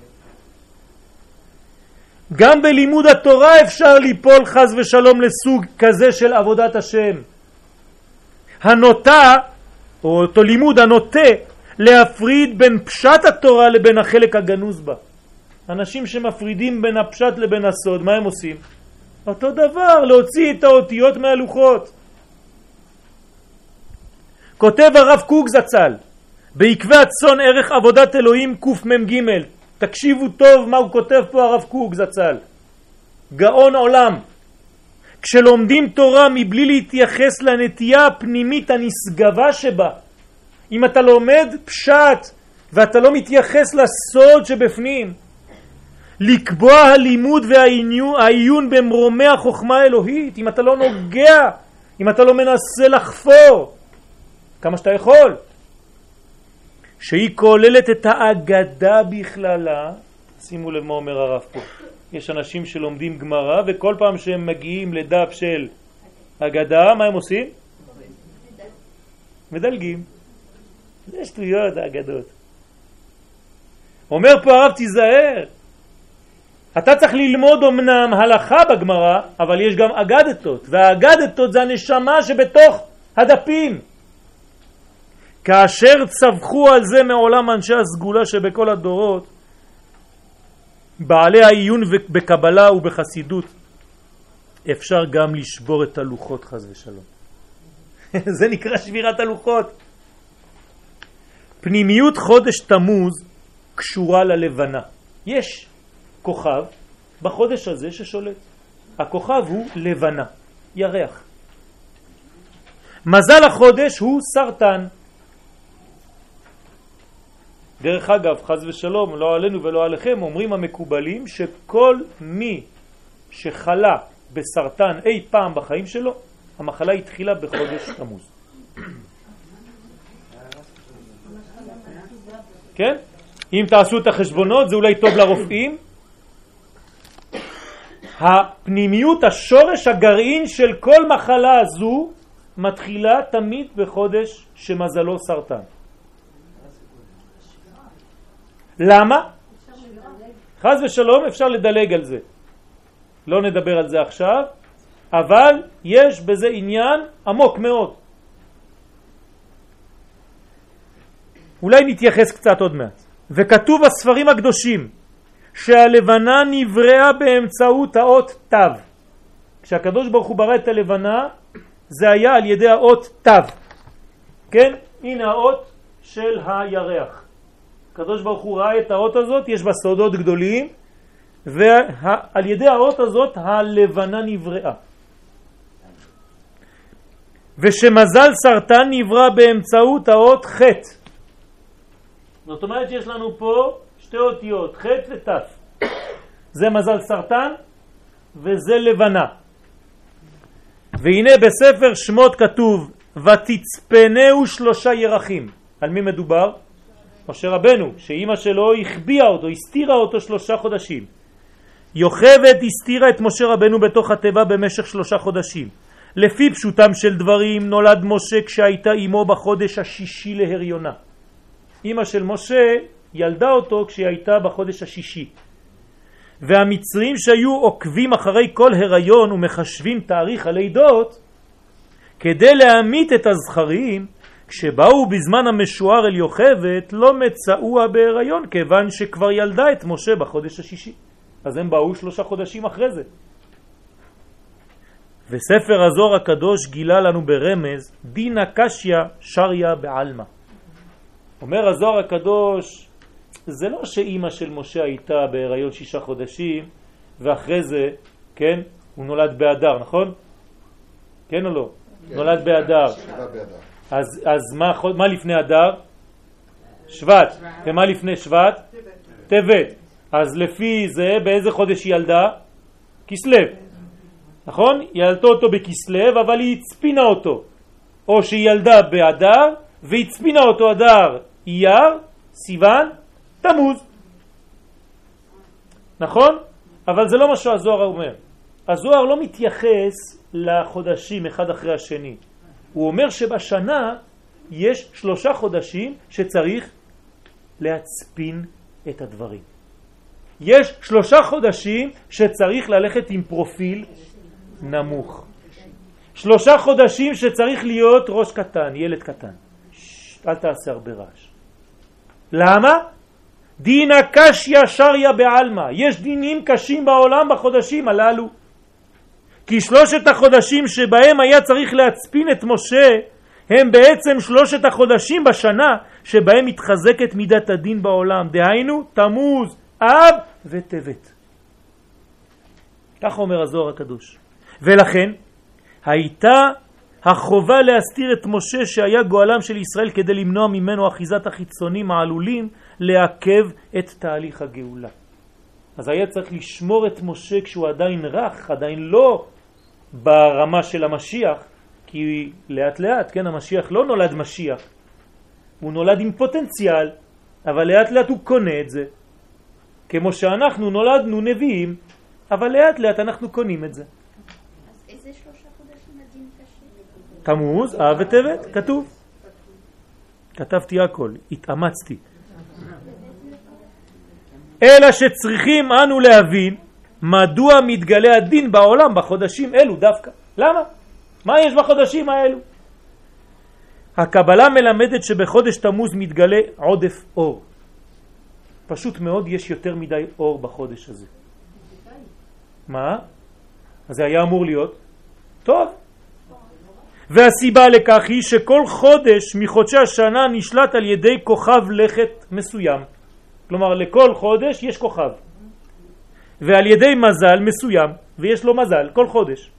Speaker 1: גם בלימוד התורה אפשר ליפול חז ושלום לסוג כזה של עבודת השם. הנוטה, או אותו לימוד הנוטה, להפריד בין פשט התורה לבין החלק הגנוז בה. אנשים שמפרידים בין הפשט לבין הסוד, מה הם עושים? אותו דבר, להוציא את האותיות מהלוחות. כותב הרב קוק זצ"ל, בעקבי הצאן ערך עבודת אלוהים קמ"ג, תקשיבו טוב מה הוא כותב פה הרב קוק זצ"ל, גאון עולם. כשלומדים תורה מבלי להתייחס לנטייה הפנימית הנשגבה שבה, אם אתה לומד פשט ואתה לא מתייחס לסוד שבפנים, לקבוע הלימוד והעיון במרומי החוכמה האלוהית, אם אתה לא נוגע, אם אתה לא מנסה לחפור, כמה שאתה יכול, שהיא כוללת את האגדה בכללה, שימו לב מה אומר הרב פה, יש אנשים שלומדים גמרא וכל פעם שהם מגיעים לדף של אגדה, מה הם עושים? מדלגים. זה שטויות האגדות. אומר פה הרב תיזהר, אתה צריך ללמוד אמנם הלכה בגמרא, אבל יש גם אגדתות, והאגדתות זה הנשמה שבתוך הדפים. כאשר צווחו על זה מעולם אנשי הסגולה שבכל הדורות, בעלי העיון בקבלה ובחסידות, אפשר גם לשבור את הלוחות חז ושלום. [LAUGHS] זה נקרא שבירת הלוחות. פנימיות חודש תמוז קשורה ללבנה. יש כוכב בחודש הזה ששולט. הכוכב הוא לבנה, ירח. מזל החודש הוא סרטן. דרך אגב, חז ושלום, לא עלינו ולא עליכם, אומרים המקובלים שכל מי שחלה בסרטן אי פעם בחיים שלו, המחלה התחילה בחודש תמוז. כן? אם תעשו את החשבונות, זה אולי טוב לרופאים, הפנימיות, השורש, הגרעין של כל מחלה הזו מתחילה תמיד בחודש שמזלו סרטן. למה? חז ושלום אפשר לדלג על זה. לא נדבר על זה עכשיו, אבל יש בזה עניין עמוק מאוד. אולי נתייחס קצת עוד מעט. וכתוב בספרים הקדושים שהלבנה נבראה באמצעות האות תו. כשהקדוש ברוך הוא ברא את הלבנה זה היה על ידי האות תו. כן? הנה האות של הירח. הקדוש ברוך הוא ראה את האות הזאת, יש בה סודות גדולים, ועל ידי האות הזאת הלבנה נבראה. ושמזל סרטן נברא באמצעות האות חטא. זאת אומרת שיש לנו פה שתי אותיות, ח' ות'. זה מזל סרטן וזה לבנה. והנה בספר שמות כתוב ותצפנהו שלושה ירחים. על מי מדובר? משה רבנו, שאימא שלו החביאה אותו, הסתירה אותו שלושה חודשים. יוכבד הסתירה את משה רבנו בתוך התיבה במשך שלושה חודשים. לפי פשוטם של דברים נולד משה כשהייתה אמו בחודש השישי להריונה. אימא של משה ילדה אותו כשהיא הייתה בחודש השישי. והמצרים שהיו עוקבים אחרי כל הריון ומחשבים תאריך הלידות, כדי להמית את הזכרים, כשבאו בזמן המשוער אל יוכבת, לא מצאוה בהיריון, כיוון שכבר ילדה את משה בחודש השישי. אז הם באו שלושה חודשים אחרי זה. וספר הזוהר הקדוש גילה לנו ברמז, דינה קשיא שריה בעלמא. אומר הזוהר הקדוש, זה לא שאימא של משה הייתה בהיריון שישה חודשים, ואחרי זה, כן, הוא נולד באדר, נכון? כן או לא? כן. נולד באדר. אז, אז מה, מה לפני אדר? שבט. ומה לפני שבט? טבת. אז לפי זה, באיזה חודש היא ילדה? כסלב. נכון? ילדתו אותו בכסלב, אבל היא הצפינה אותו. או שהיא ילדה באדר, והצפינה אותו אדר אייר, סיוון, תמוז. נכון? אבל זה לא מה שהזוהר אומר. הזוהר לא מתייחס לחודשים אחד אחרי השני. הוא אומר שבשנה יש שלושה חודשים שצריך להצפין את הדברים. יש שלושה חודשים שצריך ללכת עם פרופיל נמוך. שלושה חודשים שצריך להיות ראש קטן, ילד קטן. שש, אל תעשה הרבה רעש. למה? דינה קשיא שריה בעלמא. יש דינים קשים בעולם בחודשים הללו. כי שלושת החודשים שבהם היה צריך להצפין את משה הם בעצם שלושת החודשים בשנה שבהם מתחזקת מידת הדין בעולם, דהיינו תמוז, אב וטבת. כך אומר הזוהר הקדוש. ולכן הייתה החובה להסתיר את משה שהיה גואלם של ישראל כדי למנוע ממנו אחיזת החיצונים העלולים לעכב את תהליך הגאולה. אז היה צריך לשמור את משה כשהוא עדיין רך, עדיין לא ברמה של המשיח, כי לאט לאט, כן, המשיח לא נולד משיח, הוא נולד עם פוטנציאל, אבל לאט לאט הוא קונה את זה. כמו שאנחנו נולדנו נביאים, אבל לאט לאט אנחנו קונים את זה. תמוז, אב וטבת, כתוב. כתבתי הכל, התאמצתי. אלא שצריכים אנו להבין מדוע מתגלה הדין בעולם בחודשים אלו דווקא. למה? מה יש בחודשים האלו? הקבלה מלמדת שבחודש תמוז מתגלה עודף אור. פשוט מאוד יש יותר מדי אור בחודש הזה. מה? אז זה היה אמור להיות טוב. והסיבה לכך היא שכל חודש מחודשי השנה נשלט על ידי כוכב לכת מסוים. כלומר לכל חודש יש כוכב. ועל ידי מזל מסוים, ויש לו מזל כל חודש.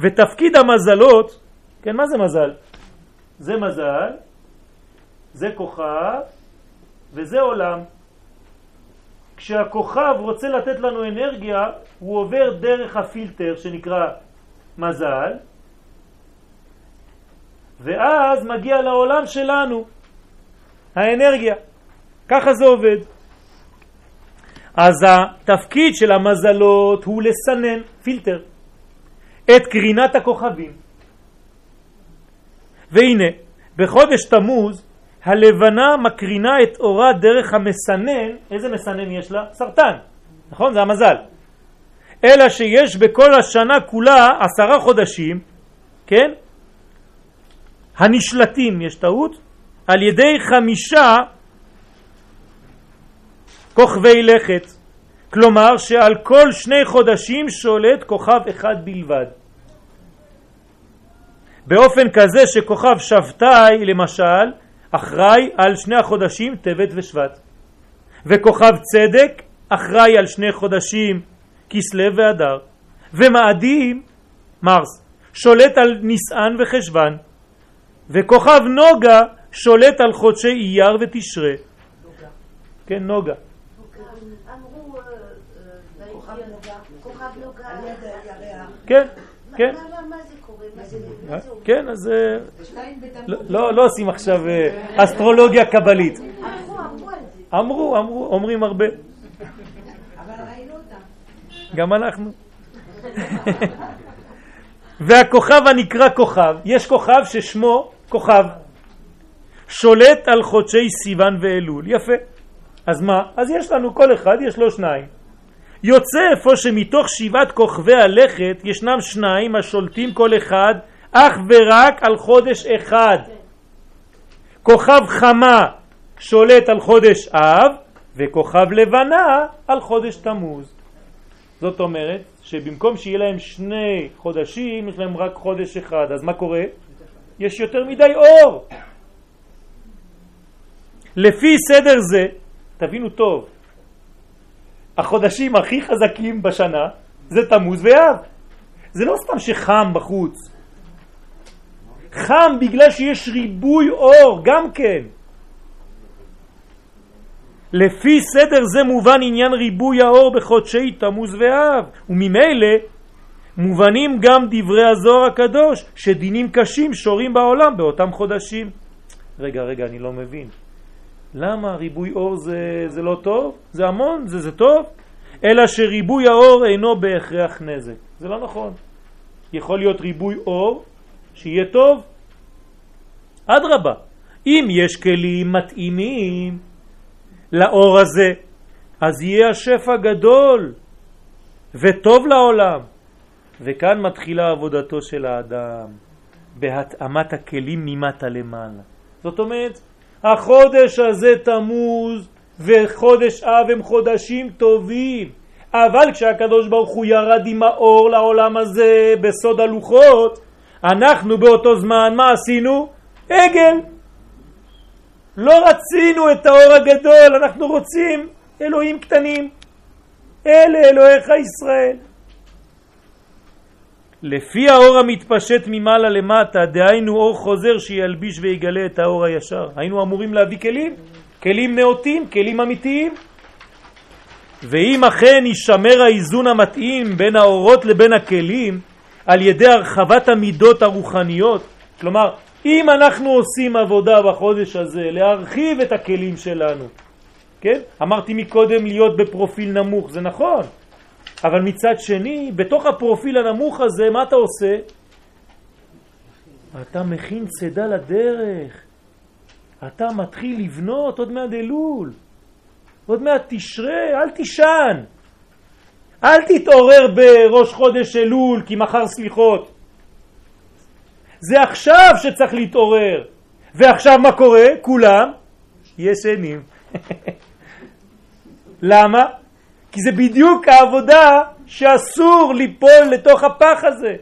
Speaker 1: ותפקיד המזלות, כן, מה זה מזל? זה מזל, זה כוכב וזה עולם. כשהכוכב רוצה לתת לנו אנרגיה, הוא עובר דרך הפילטר שנקרא מזל, ואז מגיע לעולם שלנו האנרגיה. ככה זה עובד. אז התפקיד של המזלות הוא לסנן, פילטר, את קרינת הכוכבים. והנה, בחודש תמוז הלבנה מקרינה את אורה דרך המסנן, איזה מסנן יש לה? סרטן, נכון? זה המזל. אלא שיש בכל השנה כולה עשרה חודשים, כן? הנשלטים, יש טעות, על ידי חמישה כוכבי לכת. כלומר שעל כל שני חודשים שולט כוכב אחד בלבד. באופן כזה שכוכב שבתאי למשל אחראי על שני החודשים טבת ושבט. וכוכב צדק אחראי על שני חודשים כסלו ואדר ומאדים מרס שולט על ניסן וחשבן וכוכב נוגה שולט על חודשי אייר ותשרה. כן נוגה כן, כן. כן, אז אה, לא, לא עושים עכשיו אה, אסטרולוגיה קבלית. אמרו, אמרו, אומרים הרבה. גם אנחנו. [LAUGHS] והכוכב הנקרא כוכב, יש כוכב ששמו כוכב, שולט על חודשי סיוון ואלול, יפה. אז מה? אז יש לנו, כל אחד יש לו שניים. יוצא איפה שמתוך שבעת כוכבי הלכת ישנם שניים השולטים כל אחד אך ורק על חודש אחד. כוכב חמה שולט על חודש אב וכוכב לבנה על חודש תמוז. זאת אומרת שבמקום שיהיה להם שני חודשים יש להם רק חודש אחד, אז מה קורה? יש יותר מדי אור. לפי סדר זה, תבינו טוב, החודשים הכי חזקים בשנה זה תמוז ואב. זה לא סתם שחם בחוץ. חם בגלל שיש ריבוי אור, גם כן. לפי סדר זה מובן עניין ריבוי האור בחודשי תמוז ואב, וממילא מובנים גם דברי הזוהר הקדוש, שדינים קשים שורים בעולם באותם חודשים. רגע, רגע, אני לא מבין. למה ריבוי אור זה, זה לא טוב? זה המון, זה, זה טוב? אלא שריבוי האור אינו בהכרח נזק. זה לא נכון. יכול להיות ריבוי אור שיהיה טוב. אדרבה, אם יש כלים מתאימים לאור הזה, אז יהיה השפע גדול וטוב לעולם. וכאן מתחילה עבודתו של האדם, בהתאמת הכלים ממטה למעלה. זאת אומרת, החודש הזה תמוז וחודש אב הם חודשים טובים, אבל כשהקדוש ברוך הוא ירד עם האור לעולם הזה בסוד הלוחות, אנחנו באותו זמן, מה עשינו? עגל. לא רצינו את האור הגדול, אנחנו רוצים אלוהים קטנים. אלה אלוהיך ישראל. לפי האור המתפשט ממעלה למטה, דהיינו אור חוזר שילביש ויגלה את האור הישר. היינו אמורים להביא כלים, כלים נאותים, כלים אמיתיים. ואם אכן יישמר האיזון המתאים בין האורות לבין הכלים על ידי הרחבת המידות הרוחניות, כלומר, אם אנחנו עושים עבודה בחודש הזה להרחיב את הכלים שלנו, כן? אמרתי מקודם להיות בפרופיל נמוך, זה נכון, אבל מצד שני, בתוך הפרופיל הנמוך הזה, מה אתה עושה? אתה מכין צדה לדרך. אתה מתחיל לבנות עוד מעט אלול. עוד מעט תשרה, אל תישן. אל תתעורר בראש חודש אלול, כי מחר סליחות. זה עכשיו שצריך להתעורר. ועכשיו מה קורה? כולם ישנים. [LAUGHS] למה? כי זה בדיוק העבודה שאסור ליפול לתוך הפח הזה.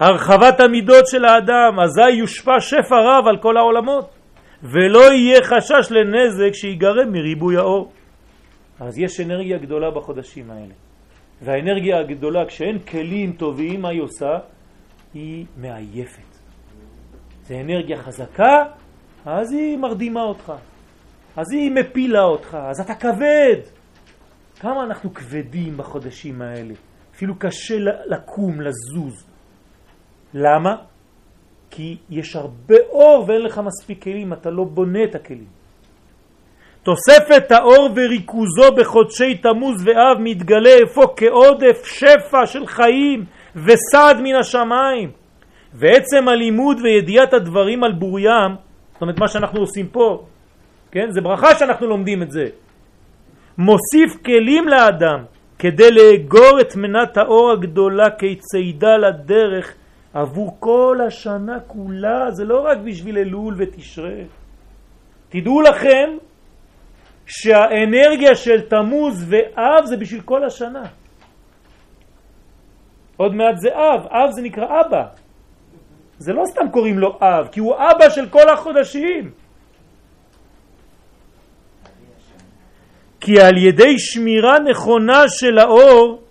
Speaker 1: הרחבת המידות של האדם, אזי יושפע שפע רב על כל העולמות, ולא יהיה חשש לנזק שיגרם מריבוי האור. אז יש אנרגיה גדולה בחודשים האלה. והאנרגיה הגדולה, כשאין כלים טובים, מה היא עושה? היא מעייפת. זה אנרגיה חזקה, אז היא מרדימה אותך. אז היא מפילה אותך, אז אתה כבד. כמה אנחנו כבדים בחודשים האלה. אפילו קשה לקום, לזוז. למה? כי יש הרבה אור ואין לך מספיק כלים, אתה לא בונה את הכלים. תוספת האור וריכוזו בחודשי תמוז ואב מתגלה אפוא כעודף שפע של חיים וסעד מן השמיים. ועצם הלימוד וידיעת הדברים על בוריים, זאת אומרת מה שאנחנו עושים פה, כן? זה ברכה שאנחנו לומדים את זה. מוסיף כלים לאדם כדי לאגור את מנת האור הגדולה כצידה לדרך עבור כל השנה כולה, זה לא רק בשביל אלול ותשרה. תדעו לכם שהאנרגיה של תמוז ואב זה בשביל כל השנה. עוד מעט זה אב, אב זה נקרא אבא. זה לא סתם קוראים לו אב, כי הוא אבא של כל החודשים. כי על ידי שמירה נכונה של האור,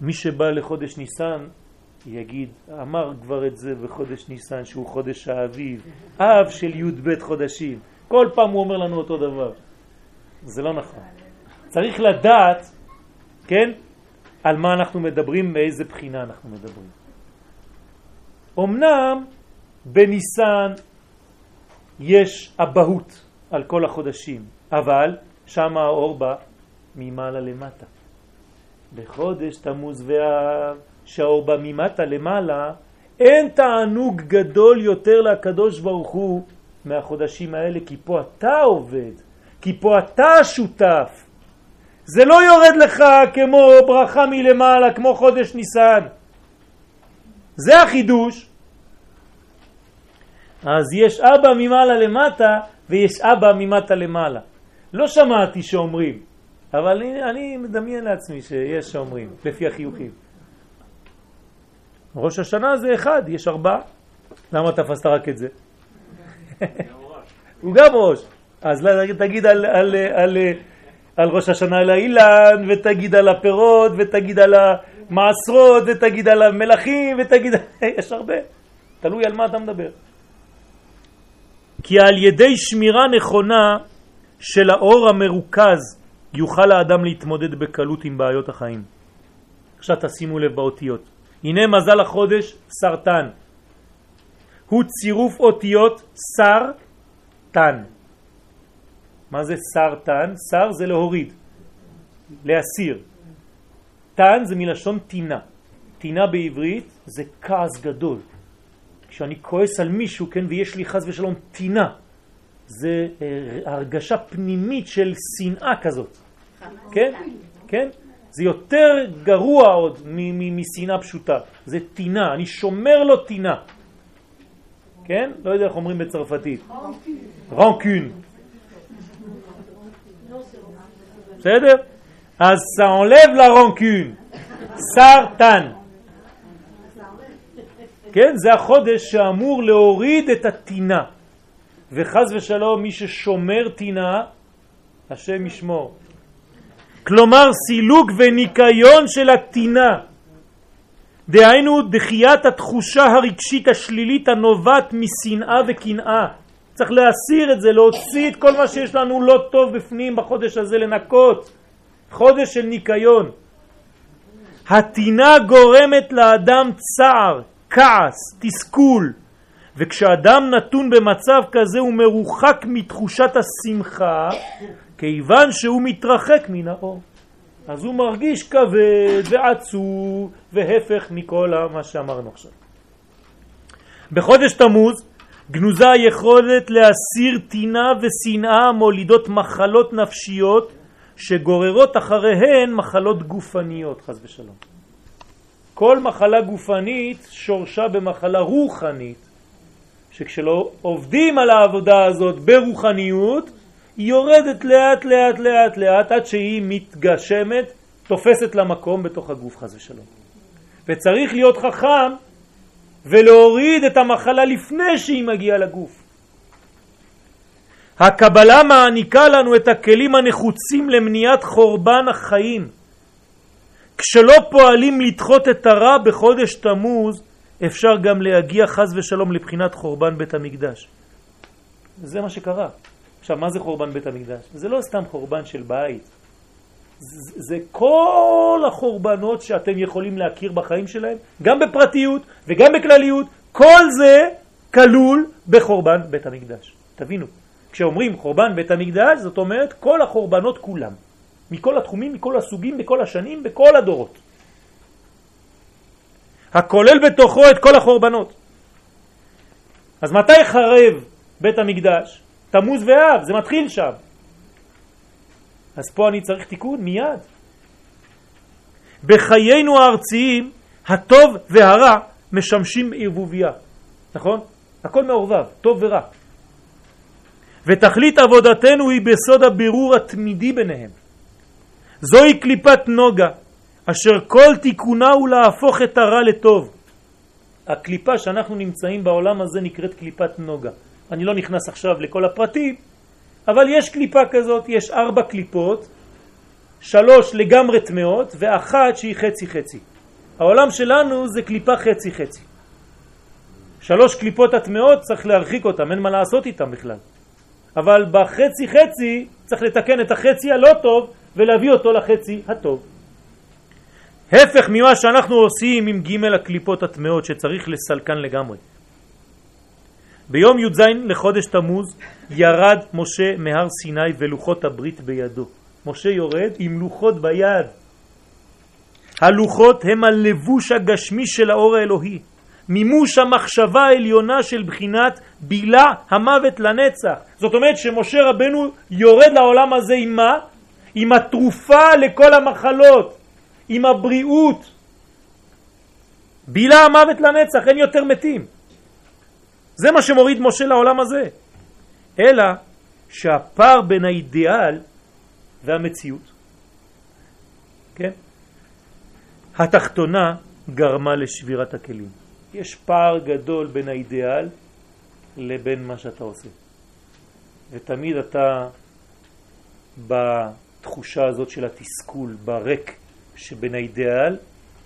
Speaker 1: מי שבא לחודש ניסן יגיד, אמר כבר את זה בחודש ניסן שהוא חודש האביב, אב של י"ב חודשים. כל פעם הוא אומר לנו אותו דבר. זה לא נכון. צריך לדעת, כן, על מה אנחנו מדברים, מאיזה בחינה אנחנו מדברים. אמנם בניסן יש אבהות על כל החודשים, אבל שם האור בא ממעלה למטה. בחודש תמוז ואב, שהאור בא ממטה למעלה, אין תענוג גדול יותר לקדוש ברוך הוא מהחודשים האלה, כי פה אתה עובד, כי פה אתה שותף. זה לא יורד לך כמו ברכה מלמעלה, כמו חודש ניסן. זה החידוש. אז יש אבא ממעלה למטה ויש אבא ממטה למעלה. לא שמעתי שאומרים, אבל אני, אני מדמיין לעצמי שיש שאומרים, לפי החיוכים. ראש השנה זה אחד, יש ארבעה. למה תפסת רק את זה? [LAUGHS] הוא גם ראש. אז תגיד על, על, על, על ראש השנה על האילן, ותגיד על הפירות, ותגיד על המעשרות, ותגיד על המלכים, ותגיד... [LAUGHS] יש הרבה. תלוי על מה אתה מדבר. כי על ידי שמירה נכונה של האור המרוכז יוכל האדם להתמודד בקלות עם בעיות החיים. עכשיו תשימו לב באותיות. הנה מזל החודש סרטן. הוא צירוף אותיות שר תן. מה זה סרטן? שר זה להוריד, להסיר. תן זה מלשון תינה. תינה בעברית זה כעס גדול. כשאני כועס על מישהו, כן, ויש לי חז ושלום תינה, זה אה, הרגשה פנימית של שנאה כזאת. כן? כן? זה יותר גרוע עוד משנאה פשוטה. זה תינה, אני שומר לו תינה. כן? לא יודע איך אומרים בצרפתית. רנקון. בסדר? אז la rancune, סרטן. כן, זה החודש שאמור להוריד את הטינה. וחז ושלום, מי ששומר טינה, השם ישמור. כלומר, סילוק וניקיון של הטינה. דהיינו, דחיית התחושה הרגשית השלילית הנובעת משנאה וקנאה. צריך להסיר את זה, להוציא את כל מה שיש לנו לא טוב בפנים בחודש הזה, לנקות. חודש של ניקיון. הטינה גורמת לאדם צער, כעס, תסכול, וכשאדם נתון במצב כזה הוא מרוחק מתחושת השמחה, כיוון שהוא מתרחק מן האור. אז הוא מרגיש כבד ועצוב והפך מכל מה שאמרנו עכשיו. בחודש תמוז גנוזה היכולת להסיר טינה ושנאה מולידות מחלות נפשיות שגוררות אחריהן מחלות גופניות, חז ושלום. כל מחלה גופנית שורשה במחלה רוחנית, שכשלא עובדים על העבודה הזאת ברוחניות, היא יורדת לאט לאט לאט לאט עד שהיא מתגשמת, תופסת למקום בתוך הגוף חז ושלום. וצריך להיות חכם ולהוריד את המחלה לפני שהיא מגיעה לגוף. הקבלה מעניקה לנו את הכלים הנחוצים למניעת חורבן החיים. כשלא פועלים לדחות את הרע בחודש תמוז, אפשר גם להגיע חז ושלום לבחינת חורבן בית המקדש. זה מה שקרה. עכשיו, מה זה חורבן בית המקדש? זה לא סתם חורבן של בית. זה, זה כל החורבנות שאתם יכולים להכיר בחיים שלהם, גם בפרטיות וגם בכלליות, כל זה כלול בחורבן בית המקדש. תבינו, כשאומרים חורבן בית המקדש, זאת אומרת כל החורבנות כולם, מכל התחומים, מכל הסוגים, בכל השנים, בכל הדורות. הכולל בתוכו את כל החורבנות. אז מתי חרב בית המקדש? תמוז ואב, זה מתחיל שם. אז פה אני צריך תיקון מיד. בחיינו הארציים, הטוב והרע משמשים בערבוביה, נכון? הכל מעורבב, טוב ורע. ותכלית עבודתנו היא בסוד הבירור התמידי ביניהם. זוהי קליפת נוגה, אשר כל תיקונה הוא להפוך את הרע לטוב. הקליפה שאנחנו נמצאים בעולם הזה נקראת קליפת נוגה. אני לא נכנס עכשיו לכל הפרטים, אבל יש קליפה כזאת, יש ארבע קליפות, שלוש לגמרי טמאות ואחת שהיא חצי חצי. העולם שלנו זה קליפה חצי חצי. שלוש קליפות הטמאות צריך להרחיק אותם, אין מה לעשות איתם בכלל. אבל בחצי חצי צריך לתקן את החצי הלא טוב ולהביא אותו לחצי הטוב. הפך ממה שאנחנו עושים עם ג' הקליפות הטמאות שצריך לסלקן לגמרי. ביום י"ז לחודש תמוז ירד משה מהר סיני ולוחות הברית בידו. משה יורד עם לוחות ביד. הלוחות הם הלבוש הגשמי של האור האלוהי. מימוש המחשבה העליונה של בחינת בילה המוות לנצח. זאת אומרת שמשה רבנו יורד לעולם הזה עם מה? עם התרופה לכל המחלות, עם הבריאות. בילה המוות לנצח, אין יותר מתים. זה מה שמוריד משה לעולם הזה. אלא שהפער בין האידיאל והמציאות, כן? התחתונה גרמה לשבירת הכלים. יש פער גדול בין האידיאל לבין מה שאתה עושה. ותמיד אתה בתחושה הזאת של התסכול, ברק שבין האידיאל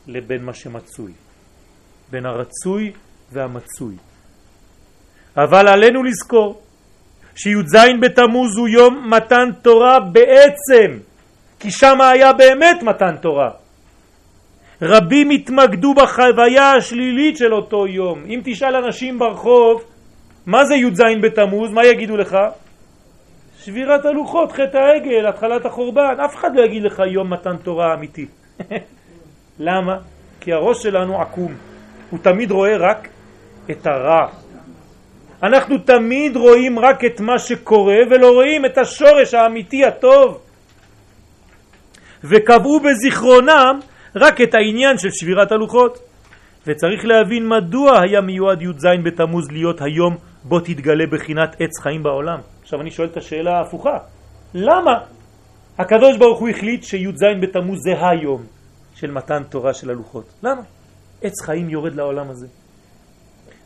Speaker 1: לבין מה שמצוי. בין הרצוי והמצוי. אבל עלינו לזכור שי"ז בתמוז הוא יום מתן תורה בעצם, כי שם היה באמת מתן תורה. רבים התמקדו בחוויה השלילית של אותו יום. אם תשאל אנשים ברחוב, מה זה י"ז בתמוז? מה יגידו לך? שבירת הלוחות, חטא העגל, התחלת החורבן. אף אחד לא יגיד לך יום מתן תורה אמיתי. [LAUGHS] למה? כי הראש שלנו עקום. הוא תמיד רואה רק את הרע. אנחנו תמיד רואים רק את מה שקורה ולא רואים את השורש האמיתי הטוב. וקבעו בזיכרונם רק את העניין של שבירת הלוחות. וצריך להבין מדוע היה מיועד י"ז בתמוז להיות היום בו תתגלה בחינת עץ חיים בעולם. עכשיו אני שואל את השאלה ההפוכה, למה? הקדוש ברוך הוא החליט שי"ז בתמוז זה היום של מתן תורה של הלוחות. למה? עץ חיים יורד לעולם הזה.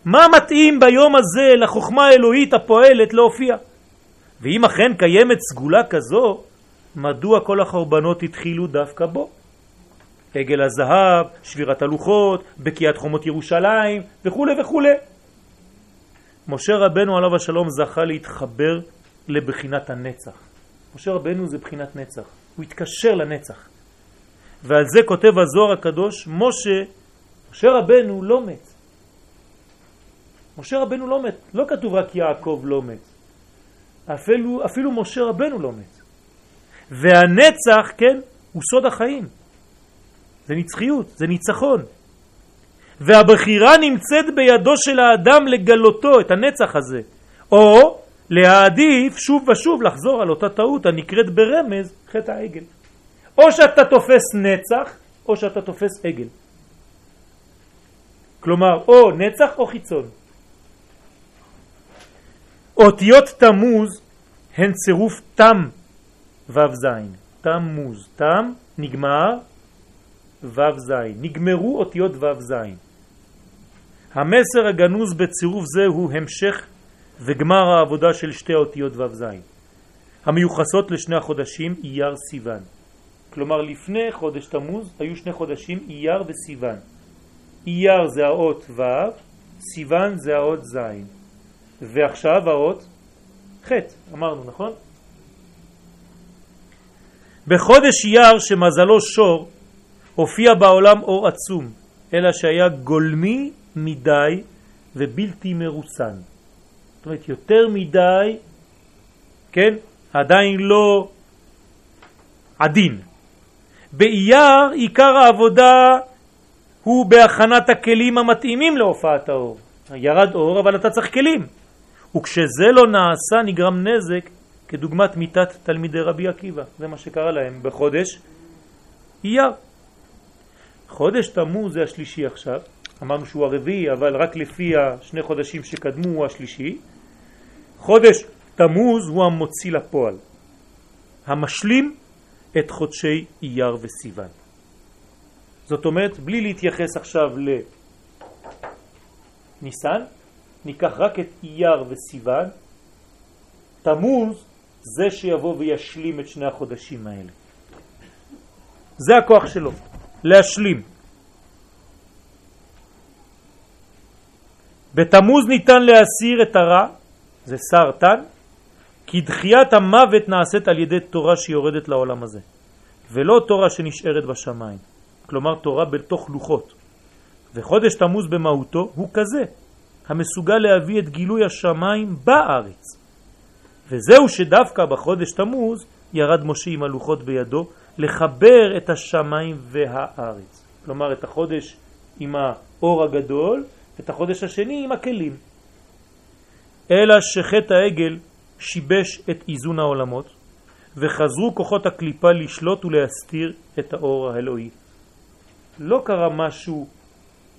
Speaker 1: מה מתאים ביום הזה לחוכמה האלוהית הפועלת להופיע? ואם אכן קיימת סגולה כזו, מדוע כל החורבנות התחילו דווקא בו? עגל הזהב, שבירת הלוחות, בקיעת חומות ירושלים וכו' וכו'. משה רבנו עליו השלום זכה להתחבר לבחינת הנצח. משה רבנו זה בחינת נצח, הוא התקשר לנצח. ועל זה כותב הזוהר הקדוש, משה, משה רבנו לא מת. משה רבנו לא מת, לא כתוב רק יעקב לא מת. אפילו, אפילו משה רבנו לא מת. והנצח, כן, הוא סוד החיים. זה נצחיות, זה ניצחון. והבחירה נמצאת בידו של האדם לגלותו, את הנצח הזה. או להעדיף שוב ושוב לחזור על אותה טעות הנקראת ברמז חטא העגל. או שאתה תופס נצח, או שאתה תופס עגל. כלומר, או נצח או חיצון. אותיות תמוז הן צירוף תם ו"ז. תמוז, תם נגמר ו"ז. נגמרו אותיות ו"ז. המסר הגנוז בצירוף זה הוא המשך וגמר העבודה של שתי אותיות ו"ז, המיוחסות לשני החודשים אייר סיוון. כלומר לפני חודש תמוז היו שני חודשים אייר וסיוון. אייר זה האות ו', סיוון זה האות ז', ועכשיו האות ח', אמרנו, נכון? בחודש אייר שמזלו שור הופיע בעולם אור עצום, אלא שהיה גולמי מדי ובלתי מרוסן. זאת אומרת, יותר מדי, כן, עדיין לא עדין. באייר עיקר העבודה הוא בהכנת הכלים המתאימים להופעת האור. ירד אור, אבל אתה צריך כלים. וכשזה לא נעשה נגרם נזק כדוגמת מיטת תלמידי רבי עקיבא. זה מה שקרה להם בחודש אייר. חודש תמוז זה השלישי עכשיו, אמרנו שהוא הרביעי, אבל רק לפי השני חודשים שקדמו הוא השלישי. חודש תמוז הוא המוציא לפועל, המשלים את חודשי אייר וסיוון. זאת אומרת, בלי להתייחס עכשיו לניסן, ניקח רק את אייר וסיוון, תמוז זה שיבוא וישלים את שני החודשים האלה. זה הכוח שלו, להשלים. בתמוז ניתן להסיר את הרע, זה סרטן, כי דחיית המוות נעשית על ידי תורה שיורדת לעולם הזה, ולא תורה שנשארת בשמיים, כלומר תורה בתוך לוחות. וחודש תמוז במהותו הוא כזה, המסוגל להביא את גילוי השמיים בארץ. וזהו שדווקא בחודש תמוז ירד משה עם הלוחות בידו לחבר את השמיים והארץ. כלומר את החודש עם האור הגדול את החודש השני עם הכלים. אלא שחטא העגל שיבש את איזון העולמות, וחזרו כוחות הקליפה לשלוט ולהסתיר את האור האלוהי. לא קרה משהו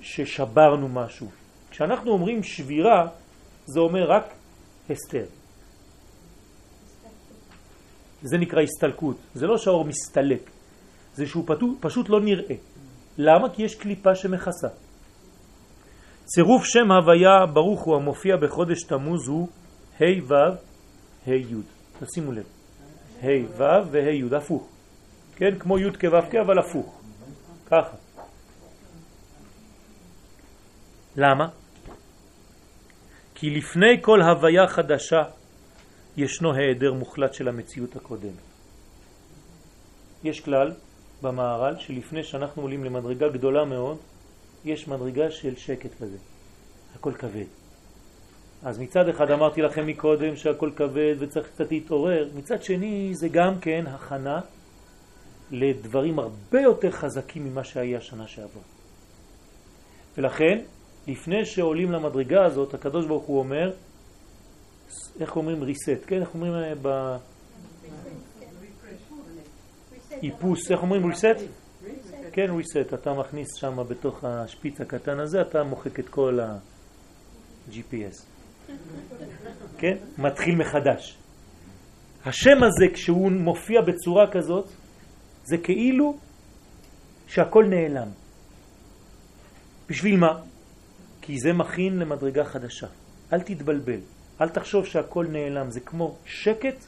Speaker 1: ששברנו משהו. כשאנחנו אומרים שבירה, זה אומר רק הסתר. זה נקרא הסתלקות. זה לא שהאור מסתלק, זה שהוא פשוט, לא נראה. למה? כי יש קליפה שמכסה. צירוף שם הוויה ברוך הוא המופיע בחודש תמוז הוא ה' ו' ה' י'. תשימו לב. ה' ו' וה' י', הפוך. כן, כמו י' כו' כ', אבל הפוך. ככה. למה? כי לפני כל הוויה חדשה ישנו העדר מוחלט של המציאות הקודמת. יש כלל במערל שלפני שאנחנו עולים למדרגה גדולה מאוד, יש מדרגה של שקט כזה, הכל כבד. אז מצד אחד אמרתי לכם מקודם שהכל כבד וצריך קצת להתעורר, מצד שני זה גם כן הכנה לדברים הרבה יותר חזקים ממה שהיה שנה שעבר. ולכן, לפני שעולים למדרגה הזאת, הקדוש ברוך הוא אומר, איך אומרים ריסט, כן? איך אומרים אה, ב... איפוס, איך אומרים ריסט? כן, reset, אתה מכניס שם בתוך השפיץ הקטן הזה, אתה מוחק את כל ה-GPS. כן? מתחיל מחדש. השם הזה כשהוא מופיע בצורה כזאת, זה כאילו שהכל נעלם. בשביל מה? כי זה מכין למדרגה חדשה. אל תתבלבל, אל תחשוב שהכל נעלם, זה כמו שקט,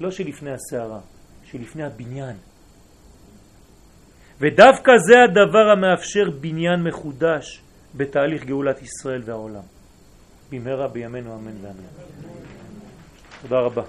Speaker 1: לא שלפני הסערה, שלפני הבניין. ודווקא זה הדבר המאפשר בניין מחודש בתהליך גאולת ישראל והעולם. במהרה בימינו אמן ואמן. תודה רבה.